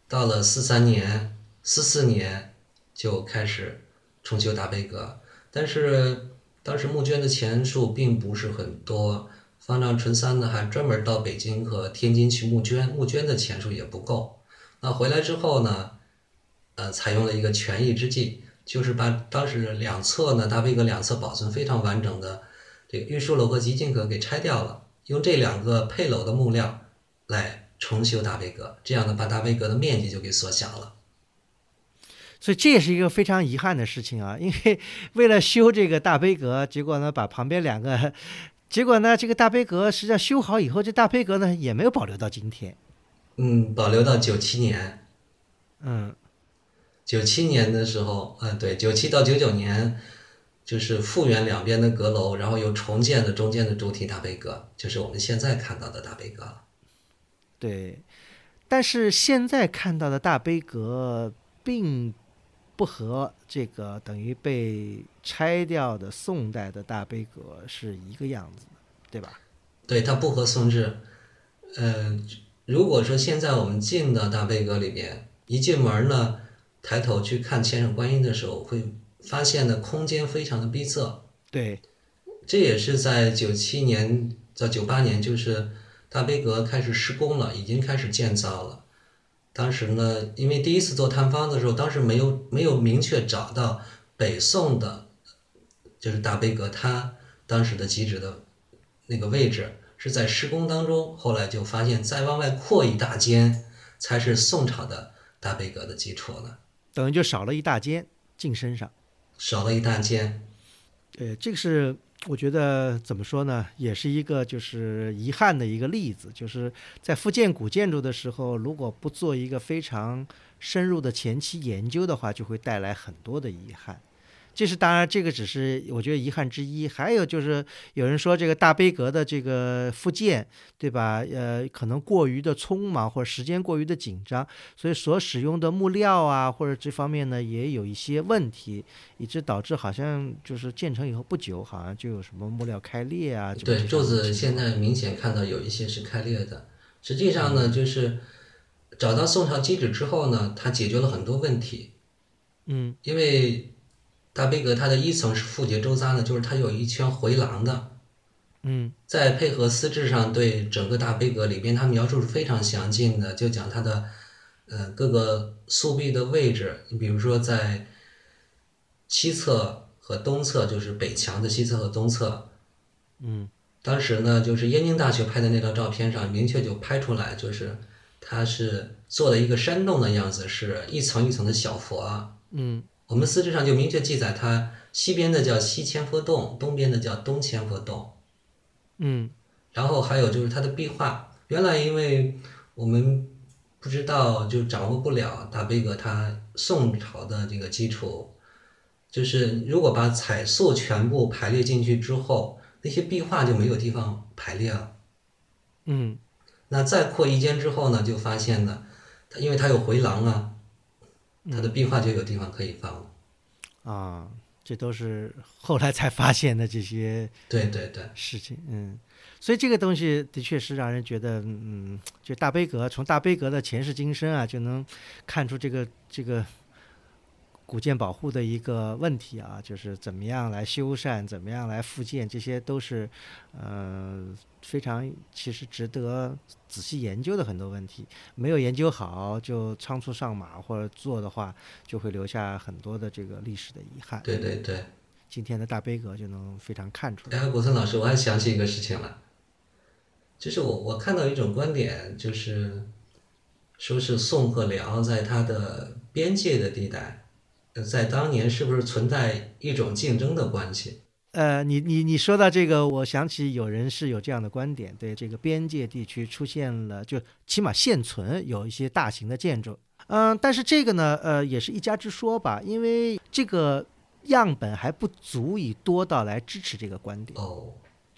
到了四三年、四四年就开始重修大悲阁，但是当时募捐的钱数并不是很多，方丈纯三呢还专门到北京和天津去募捐，募捐的钱数也不够。那回来之后呢，呃，采用了一个权宜之计，就是把当时两侧呢大悲阁两侧保存非常完整的这个玉树楼和极静阁给拆掉了，用这两个配楼的木料来重修大悲阁，这样呢把大悲阁的面积就给缩小了。所以这也是一个非常遗憾的事情啊，因为 为了修这个大悲阁，结果呢把旁边两个，结果呢这个大悲阁实际上修好以后，这大悲阁呢也没有保留到今天。嗯，保留到九七年，嗯，九七年的时候，嗯，对，九七到九九年，就是复原两边的阁楼，然后又重建了中间的主体大悲阁，就是我们现在看到的大悲阁了。对，但是现在看到的大悲阁并不和这个等于被拆掉的宋代的大悲阁是一个样子的，对吧？对，它不和宋制。呃，如果说现在我们进到大悲阁里边，一进门呢，抬头去看千手观音的时候，会发现呢空间非常的逼仄。对，这也是在九七年到九八年，就是大悲阁开始施工了，已经开始建造了。当时呢，因为第一次做探方的时候，当时没有没有明确找到北宋的，就是大悲阁它当时的基址的那个位置是在施工当中，后来就发现再往外扩一大间才是宋朝的大悲阁的基础了，等于就少了一大间进身上。少了一大间。呃，这个是我觉得怎么说呢，也是一个就是遗憾的一个例子，就是在复建古建筑的时候，如果不做一个非常深入的前期研究的话，就会带来很多的遗憾。这是当然，这个只是我觉得遗憾之一。还有就是有人说这个大悲阁的这个复建，对吧？呃，可能过于的匆忙或者时间过于的紧张，所以所使用的木料啊或者这方面呢也有一些问题，以致导致好像就是建成以后不久，好像就有什么木料开裂啊。对，柱子现在明显看到有一些是开裂的。实际上呢，就是找到宋朝基址之后呢，它解决了很多问题。嗯因为大悲阁它的一层是复结周匝的，就是它有一圈回廊的，嗯。再配合丝质上对整个大悲阁里边，它描述是非常详尽的，就讲它的呃各个宿壁的位置，你比如说在西侧和东侧，就是北墙的西侧和东侧，嗯。当时呢，就是燕京大学拍的那张照片上，明确就拍出来，就是它是做了一个山洞的样子，是一层一层的小佛。嗯我们司制上就明确记载，它西边的叫西千佛洞，东边的叫东千佛洞。嗯然后还有就是它的壁画，原来因为我们不知道，就掌握不了大悲阁它宋朝的这个基础，就是如果把彩塑全部排列进去之后，那些壁画就没有地方排列了。嗯那再扩一间之后呢，就发现呢，它因为它有回廊啊，它的壁画就有地方可以放了。啊，这都是后来才发现的这些对对对，事情，嗯，所以这个东西的确是让人觉得，嗯，就大悲阁从大悲阁的前世今生啊，就能看出这个这个古建保护的一个问题啊，就是怎么样来修缮，怎么样来复建，这些都是呃非常其实值得仔细研究的很多问题。没有研究好就仓促上马或者做的话，就会留下很多的这个历史的遗憾。对对对。今天的大悲阁就能非常看出来。哎，古森老师，我还想起一个事情了，就是我我看到一种观点，就是说是宋和辽在它的边界的地带，呃在当年是不是存在一种竞争的关系？呃，你你你说到这个，我想起有人是有这样的观点，对这个边界地区出现了，就起码现存有一些大型的建筑，嗯，但是这个呢，呃，也是一家之说吧，因为这个样本还不足以多到来支持这个观点。哦，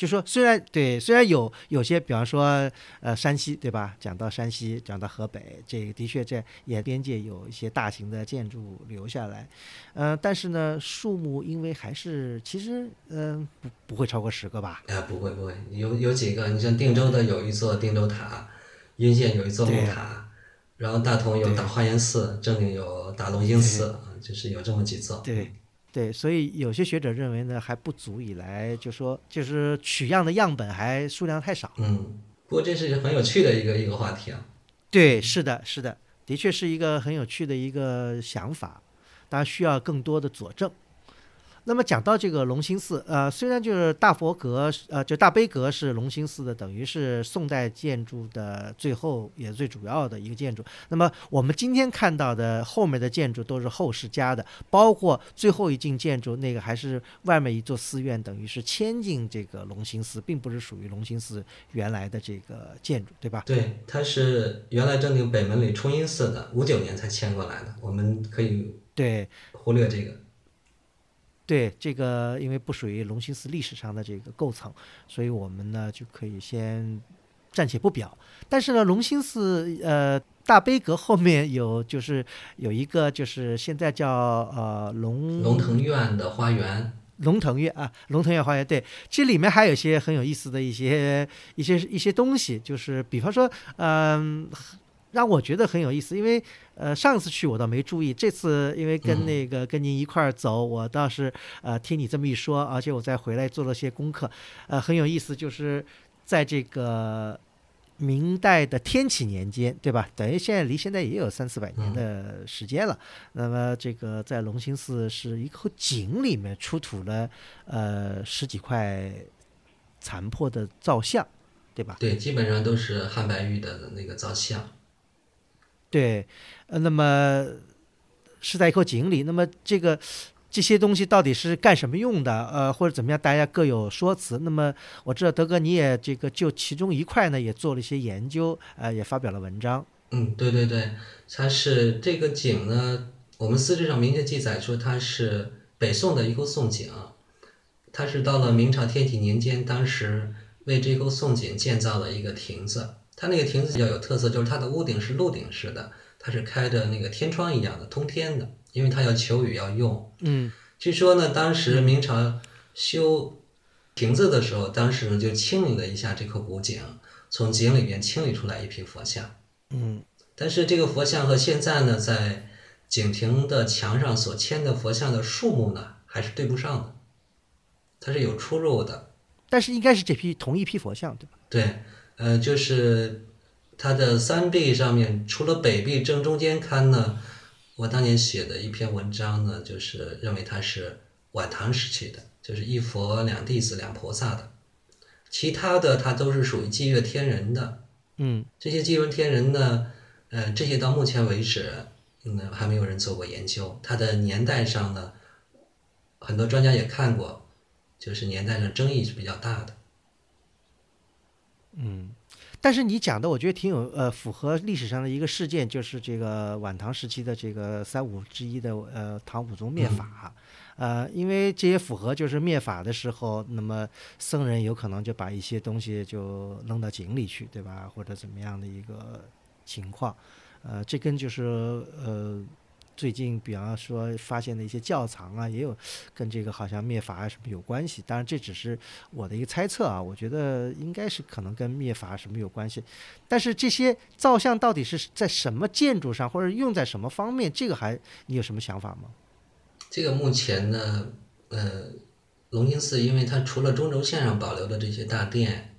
就说虽然对，虽然有有些，比方说呃山西对吧？讲到山西，讲到河北，这个的确在沿边界有一些大型的建筑留下来，呃，但是呢，数目因为还是其实嗯、呃不不会超过十个吧？啊，不会不会，有有几个，你像定州的有一座定州塔，阴县有一座木塔，然后大同有大花岩寺，正定有大龙兴寺，啊就是有这么几座。对对，所以有些学者认为呢，还不足以来，就说就是取样的样本还数量太少。嗯，不过这是很有趣的一个一个话题啊。对，是的，是的，的确是一个很有趣的一个想法，当然需要更多的佐证。那么讲到这个隆兴寺，呃，虽然就是大佛阁，呃，就大悲阁是隆兴寺的，等于是宋代建筑的最后也最主要的一个建筑。那么我们今天看到的后面的建筑都是后世加的，包括最后一进建筑那个还是外面一座寺院，等于是迁进这个隆兴寺，并不是属于隆兴寺原来的这个建筑，对吧？对，它是原来正定北门里崇阴寺的，五九年才迁过来的，我们可以对。忽略这个。对这个，因为不属于龙兴寺历史上的这个构成，所以我们呢就可以先暂且不表。但是呢，龙兴寺呃大悲阁后面有就是有一个就是现在叫呃龙龙腾苑的花园，龙腾苑啊，龙腾苑花园对，这里面还有一些很有意思的一些一些一些东西，就是比方说嗯。让我觉得很有意思，因为呃上次去我倒没注意，这次因为跟那个跟您一块儿走，我倒是呃听你这么一说，而且我再回来做了些功课，呃很有意思，就是在这个明代的天启年间，对吧？等于现在离现在也有三四百年的时间了。那么这个在隆兴寺是一口井里面出土了呃十几块残破的造像，对吧？对，基本上都是汉白玉的那个造像。对，呃，那么是在一口井里，那么这个这些东西到底是干什么用的？呃，或者怎么样？大家各有说辞。那么我知道德哥你也这个就其中一块呢，也做了一些研究，呃，也发表了文章。嗯，对对对，它是这个井呢，我们司志上明确记载说它是北宋的一口宋井，它是到了明朝天启年间，当时为这口宋井建造了一个亭子。它那个亭子比较有特色，就是它的屋顶是露顶式的，它是开着那个天窗一样的通天的，因为它要求雨要用。嗯，据说呢，当时明朝修亭子的时候，当时呢就清理了一下这口古井，从井里面清理出来一批佛像。嗯，但是这个佛像和现在呢，在井亭的墙上所签的佛像的数目呢，还是对不上的，它是有出入的。但是应该是这批同一批佛像，对吧？对。呃，就是它的三壁上面，除了北壁正中间龛呢，我当年写的一篇文章呢，就是认为它是晚唐时期的，就是一佛两弟子两菩萨的，其他的它都是属于祭月天人的。嗯，这些祭月天人呢，呃，这些到目前为止，嗯，还没有人做过研究。它的年代上呢，很多专家也看过，就是年代上争议是比较大的。嗯，但是你讲的我觉得挺有呃符合历史上的一个事件，就是这个晚唐时期的这个三武之一的呃唐武宗灭法，呃，因为这也符合就是灭法的时候，那么僧人有可能就把一些东西就扔到井里去，对吧？或者怎么样的一个情况，呃，这跟就是呃。最近，比方说发现的一些窖藏啊，也有跟这个好像灭法啊什么有关系。当然，这只是我的一个猜测啊。我觉得应该是可能跟灭法什么有关系。但是这些造像到底是在什么建筑上，或者用在什么方面，这个还你有什么想法吗？这个目前呢，呃，龙兴寺因为它除了中轴线上保留的这些大殿，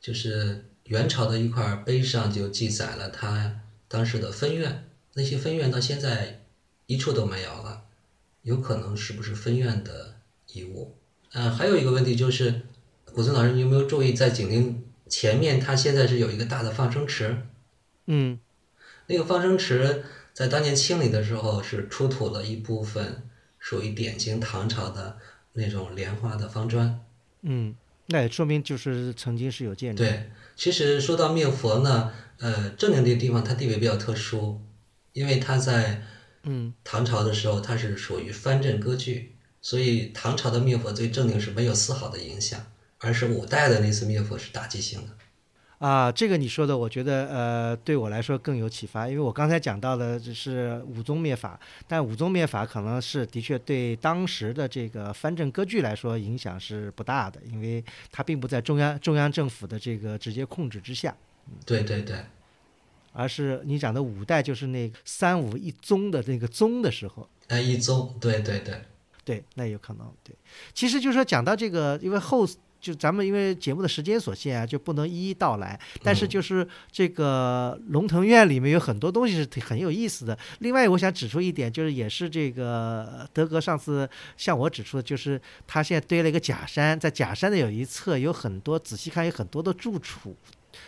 就是元朝的一块碑上就记载了它当时的分院。那些分院到现在一处都没有了，有可能是不是分院的遗物？呃，还有一个问题就是，古村老师，你有没有注意在景陵前面，它现在是有一个大的放生池？嗯，那个放生池在当年清理的时候是出土了一部分属于典型唐朝的那种莲花的方砖。嗯，那也说明就是曾经是有建筑。对，其实说到灭佛呢，呃，正定这个地方它地位比较特殊。因为它在嗯唐朝的时候，它是属于藩镇割据，所以唐朝的灭佛对正定是没有丝毫的影响，而是五代的那次灭佛是打击性的。啊，这个你说的，我觉得呃，对我来说更有启发，因为我刚才讲到的只是武宗灭法，但武宗灭法可能是的确对当时的这个藩镇割据来说影响是不大的，因为它并不在中央中央政府的这个直接控制之下。对对对。而是你讲的五代就是那三五一宗的那个宗的时候。哎，一宗，对对对，对，那有可能。对，其实就是说讲到这个，因为后就咱们因为节目的时间所限啊，就不能一一道来。但是就是这个龙腾苑里面有很多东西是挺很有意思的。另外，我想指出一点，就是也是这个德格上次向我指出的，就是他现在堆了一个假山，在假山的有一侧有很多，仔细看有很多的住处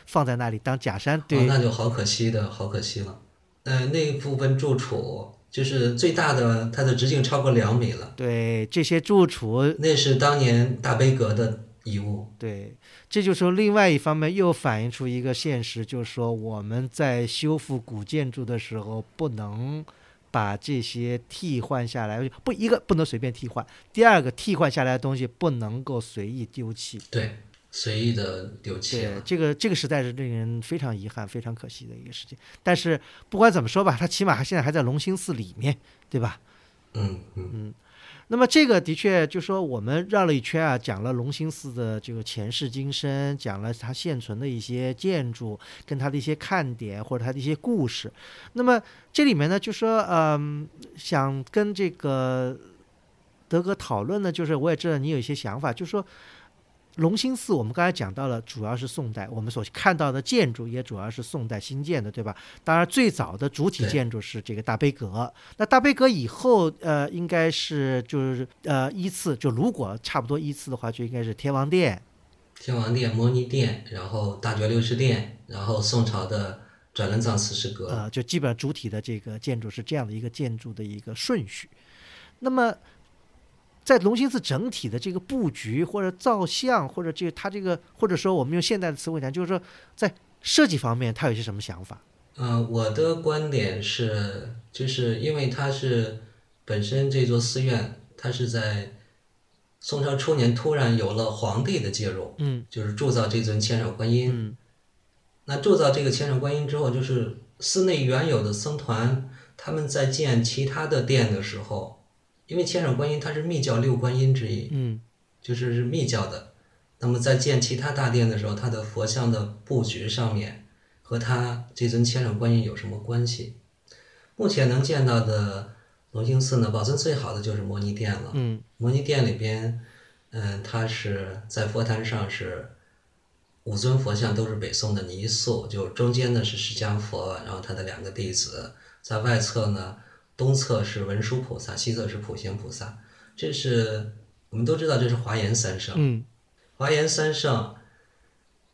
放在那里当假山对。哦，那就好可惜的，好可惜了。呃，那部分住处就是最大的，它的直径超过两米了。对，这些住处那是当年大悲阁的遗物。对，这就是说另外一方面又反映出一个现实，就是说我们在修复古建筑的时候，不能把这些替换下来，不一个不能随便替换，第二个替换下来的东西不能够随意丢弃。对，随意的丢弃对，这个这个实在是令人非常遗憾、非常可惜的一个事情。但是不管怎么说吧，他起码还现在还在龙兴寺里面，对吧？嗯嗯嗯，那么这个的确就说我们绕了一圈啊，讲了龙兴寺的这个前世今生，讲了它现存的一些建筑跟它的一些看点或者它的一些故事。那么这里面呢，就说嗯，想跟这个德哥讨论呢，就是我也知道你有一些想法，就是说。隆兴寺，我们刚才讲到了，主要是宋代，我们所看到的建筑也主要是宋代新建的，对吧？当然，最早的主体建筑是这个大悲阁。那大悲阁以后，呃，应该是就是呃依次，就如果差不多依次的话，就应该是天王殿，天王殿、摩尼殿，然后大觉六世殿，然后宋朝的转轮藏四世阁。呃，就基本上主体的这个建筑是这样的一个建筑的一个顺序。那么，在龙兴寺整体的这个布局或者造像，或者这个它这个，或者说我们用现代的词汇讲，就是说在设计方面，它有些什么想法？嗯、我的观点是，就是因为它是本身这座寺院，它是在宋朝初年突然有了皇帝的介入，嗯就是铸造这尊千手观音。嗯那铸造这个千手观音之后，就是寺内原有的僧团，他们在建其他的殿的时候，因为千手观音它是密教六观音之一，嗯就是是密教的。那么在建其他大殿的时候，它的佛像的布局上面和它这尊千手观音有什么关系？目前能见到的龙兴寺呢，保存最好的就是摩尼殿了。嗯摩尼殿里边，嗯，它是在佛坛上是五尊佛像都是北宋的泥塑，就中间呢是释迦佛，然后他的两个弟子，在外侧呢，东侧是文殊菩萨，西侧是普贤菩萨。这是我们都知道，这是华严三圣。嗯华严三圣，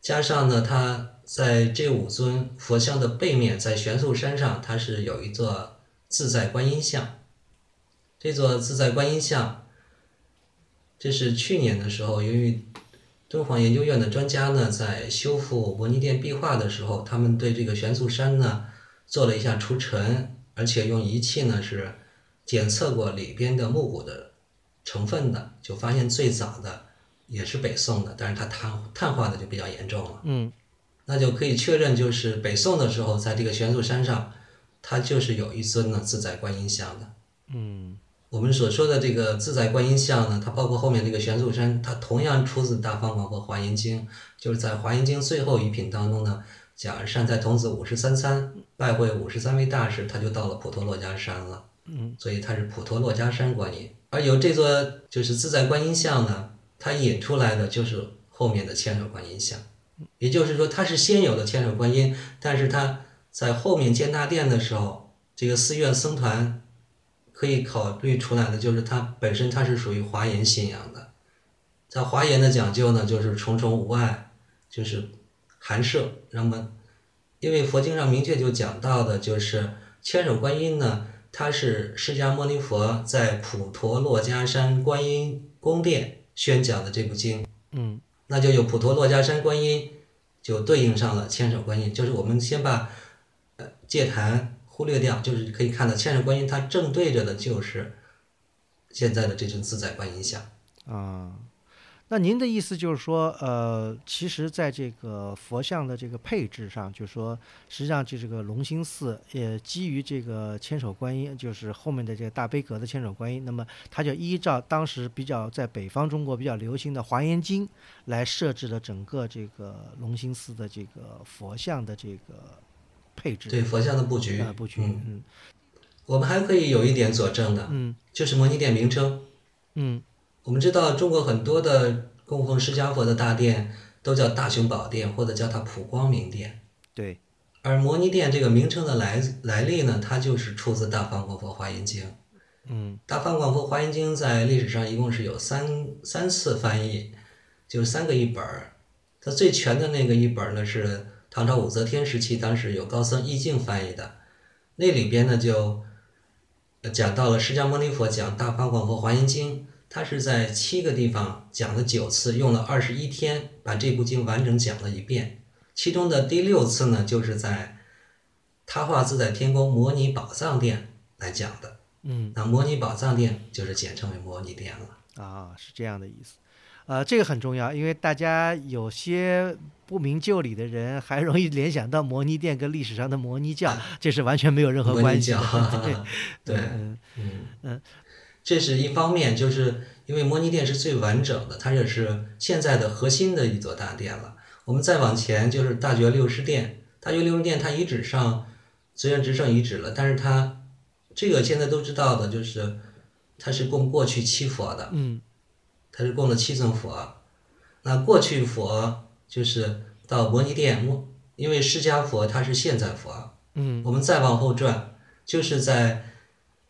加上呢，它在这五尊佛像的背面，在悬素山上，它是有一座自在观音像。这座自在观音像，这是去年的时候，由于敦煌研究院的专家呢，在修复摩尼殿壁画的时候，他们对这个悬素山呢做了一下除尘，而且用仪器呢是检测过里边的木骨的成分的，就发现最早的也是北宋的，但是它碳碳化的就比较严重了。嗯那就可以确认，就是北宋的时候，在这个玄素山上，它就是有一尊呢自在观音像的。嗯我们所说的这个自在观音像呢，它包括后面这个玄素山，它同样出自《大方广佛华严经》，就是在《华严经》最后一品当中呢，讲善财童子五十三参拜会五十三位大士，他就到了普陀珞珈山了。嗯，所以他是普陀珞珈山观音。而有这座就是自在观音像呢，它引出来的就是后面的千手观音像。也就是说，它是先有的千手观音，但是它在后面建大殿的时候，这个寺院僧团可以考虑出来的就是它本身它是属于华严信仰的。在华严的讲究呢，就是重重无碍，就是含摄。那么，因为佛经上明确就讲到的，就是千手观音呢，它是释迦牟尼佛在普陀珞珈山观音宫殿宣讲的这部经。嗯那就有普陀珞珈山观音，就对应上了千手观音。就是我们先把呃戒坛忽略掉，就是可以看到千手观音它正对着的就是现在的这尊自在观音像。啊。那您的意思就是说，呃，其实在这个佛像的这个配置上，就是说，实际上就这个龙兴寺也基于这个千手观音，就是后面的这个大悲阁的千手观音，那么它就依照当时比较在北方中国比较流行的《华严经》来设置了整个这个龙兴寺的这个佛像的这个配置。对佛像的布局啊布局，嗯，嗯。我们还可以有一点佐证的，嗯。就是摩尼殿名称。嗯我们知道中国很多的供奉释迦佛的大殿都叫大雄宝殿，或者叫它普光明殿。对，而摩尼殿这个名称的来来历呢，它就是出自《大方广佛华严经》。嗯大方广佛华严经在历史上一共是有三三次翻译，就是三个译本儿。它最全的那个译本儿呢是唐朝武则天时期，当时有高僧义净翻译的，那里边呢就呃讲到了释迦牟尼佛讲大方广佛华严经，他是在七个地方讲了九次，用了二十一天把这部经完整讲了一遍。其中的第六次呢，就是在他化自在天宫模拟宝藏殿来讲的。嗯那模拟宝藏殿就是简称为模拟殿了。啊，是这样的意思。呃，这个很重要，因为大家有些不明就里的人，还容易联想到摩尼殿跟历史上的摩尼教，这是完全没有任何关系对，对，嗯嗯嗯，这是一方面，就是因为摩尼殿是最完整的，它也是现在的核心的一座大殿了。我们再往前就是大觉六师殿，大觉六师殿它遗址上虽然只剩遗址了，但是它这个现在都知道的，就是它是供过去七佛的，嗯它是供了七尊佛。那过去佛就是到摩尼殿，摩因为释迦佛他是现在佛，嗯我们再往后转，就是在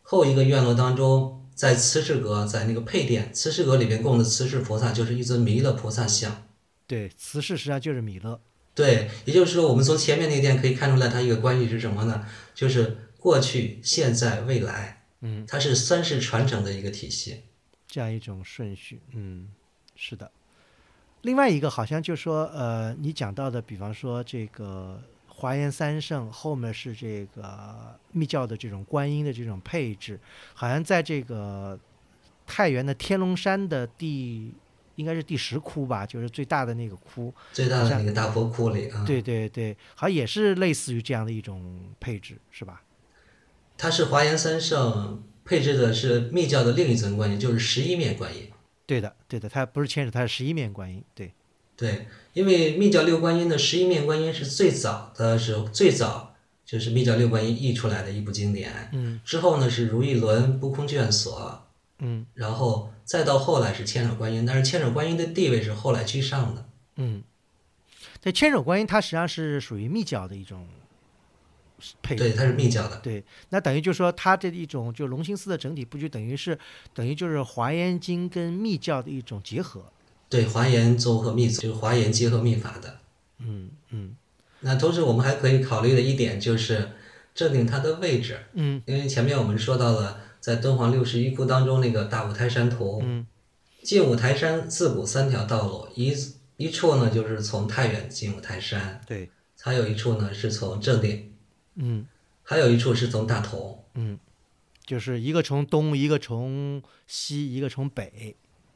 后一个院落当中，在慈氏阁，在那个配殿，慈氏阁里边供的慈氏菩萨就是一尊弥勒菩萨像。对，慈氏实际上就是弥勒。对，也就是说，我们从前面那殿可以看出来，它一个关系是什么呢？就是过去、现在、未来，嗯，它是三世传承的一个体系。这样一种顺序，嗯，是的。另外一个好像就说，呃，你讲到的，比方说这个华严三圣后面是这个密教的这种观音的这种配置，好像在这个太原的天龙山的第应该是第十窟吧，就是最大的那个窟，最大的那个大佛窟里啊，对对对，好像也是类似于这样的一种配置，是吧？它是华严三圣配置的是密教的另一层观音，就是十一面观音。对的，对的，它不是千手，它是十一面观音，对，对，因为密教六观音的十一面观音是最早的是最早就是密教六观音译出来的一部经典，嗯之后呢是如意轮、不空卷所，嗯然后再到后来是千手观音，但是千手观音的地位是后来居上的。嗯。对千手观音它实际上是属于密教的一种配置，对，它是密教的。对，那等于就是说，它这一种就龙兴寺的整体布局，等于是等于就是华严经跟密教的一种结合。对，华严综合密就是华严结合密法的。嗯嗯那同时我们还可以考虑的一点就是正定它的位置，嗯因为前面我们说到了在敦煌六十一窟当中那个大五台山图，嗯进五台山自古三条道路，一一处呢就是从太原进五台山，对，还有一处呢是从正定，嗯还有一处是从大同。嗯，就是一个从东，一个从西，一个从北。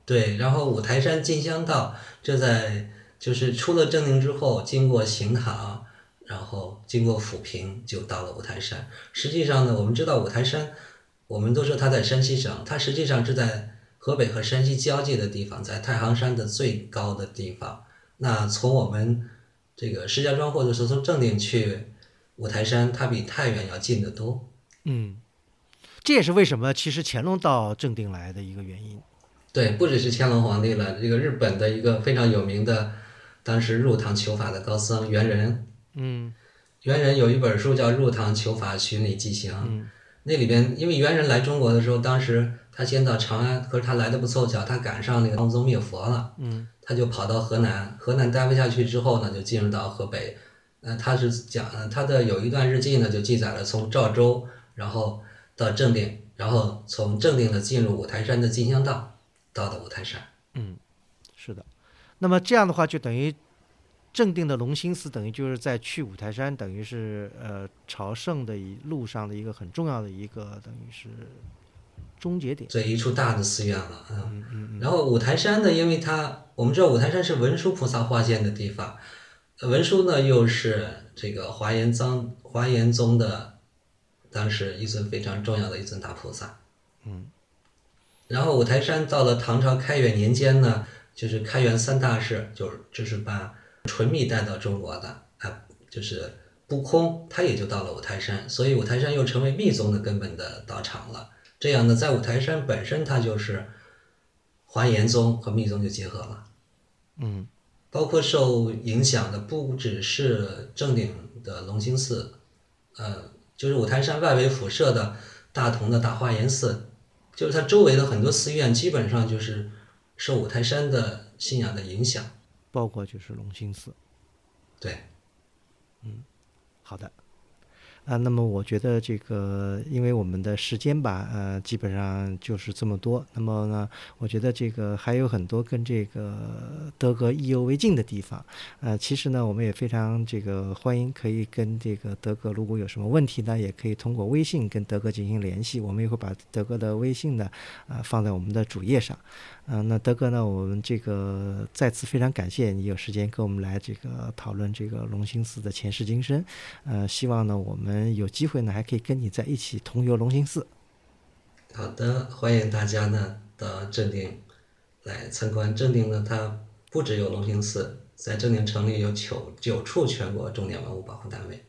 对，然后五台山进香道，这在就是出了正定之后，经过行堂，然后经过抚平，就到了五台山。实际上呢，我们知道五台山，我们都说它在山西省，它实际上是在河北和山西交界的地方，在太行山的最高的地方。那从我们这个石家庄或者说从正定去五台山，它比太原要近得多。嗯，这也是为什么其实乾隆到正定来的一个原因。对，不只是乾隆皇帝了，这个日本的一个非常有名的，当时入唐求法的高僧猿人，嗯。猿人有一本书叫《入唐求法寻礼记行》，嗯。那里边因为猿人来中国的时候，当时他先到长安，可是他来的不凑巧，他赶上那个唐宗灭佛了，嗯。他就跑到河南，河南待不下去之后呢，就进入到河北。呃，他是讲呃他的有一段日记呢，就记载了从赵州，然后到正定，然后从正定呢进入五台山的进香道，到的五台山。嗯，是的。那么这样的话，就等于正定的龙兴寺，等于就是在去五台山，等于是呃朝圣的一路上的一个很重要的一个，等于是终结点。这一处大的寺院了，嗯。嗯嗯嗯然后五台山呢，因为它我们知道五台山是文殊菩萨化现的地方，呃文殊呢又是这个华严宗华严宗的当时一尊非常重要的一尊大菩萨。嗯。然后五台山到了唐朝开元年间呢，就是开元三大士，就是就是把纯密带到中国的啊，就是不空，他也就到了五台山，所以五台山又成为密宗的根本的道场了。这样呢，在五台山本身，它就是华严宗和密宗就结合了。嗯，包括受影响的不只是正定的龙兴寺，呃，就是五台山外围辐射的大同的大华严寺，就是它周围的很多寺院，基本上就是受五台山的信仰的影响。包括就是龙兴寺。对，嗯好的，啊，那么我觉得这个，因为我们的时间吧，呃，基本上就是这么多。那么呢，我觉得这个还有很多跟这个德格意犹未尽的地方。呃，其实呢，我们也非常这个欢迎可以跟这个德格，如果有什么问题呢，也可以通过微信跟德格进行联系。我们也会把德格的微信呢，啊、放在我们的主页上。嗯、那德哥呢，我们这个再次非常感谢你有时间跟我们来这个讨论这个龙兴寺的前世今生。呃，希望呢我们有机会呢还可以跟你在一起同游龙兴寺。好的，欢迎大家呢到正定来参观。正定呢，它不只有龙兴寺，在正定城里有九九处全国重点文物保护单位。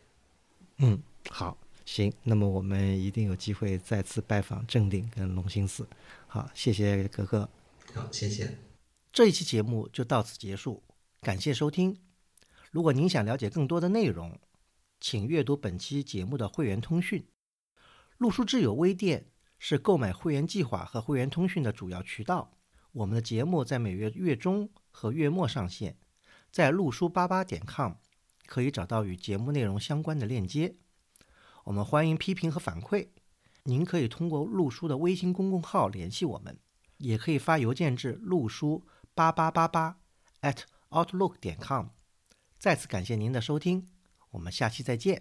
嗯，好，行，那么我们一定有机会再次拜访正定跟龙兴寺。好，谢谢格格。好，谢谢。这一期节目就到此结束，感谢收听。如果您想了解更多的内容，请阅读本期节目的会员通讯。陆书智友微店是购买会员计划和会员通讯的主要渠道。我们的节目在每月月中和月末上线，在陆书八八点 com 可以找到与节目内容相关的链接。我们欢迎批评和反馈，您可以通过陆书的微信公众号联系我们。也可以发邮件至陆书八八八八 at outlook 点 com。再次感谢您的收听，我们下期再见。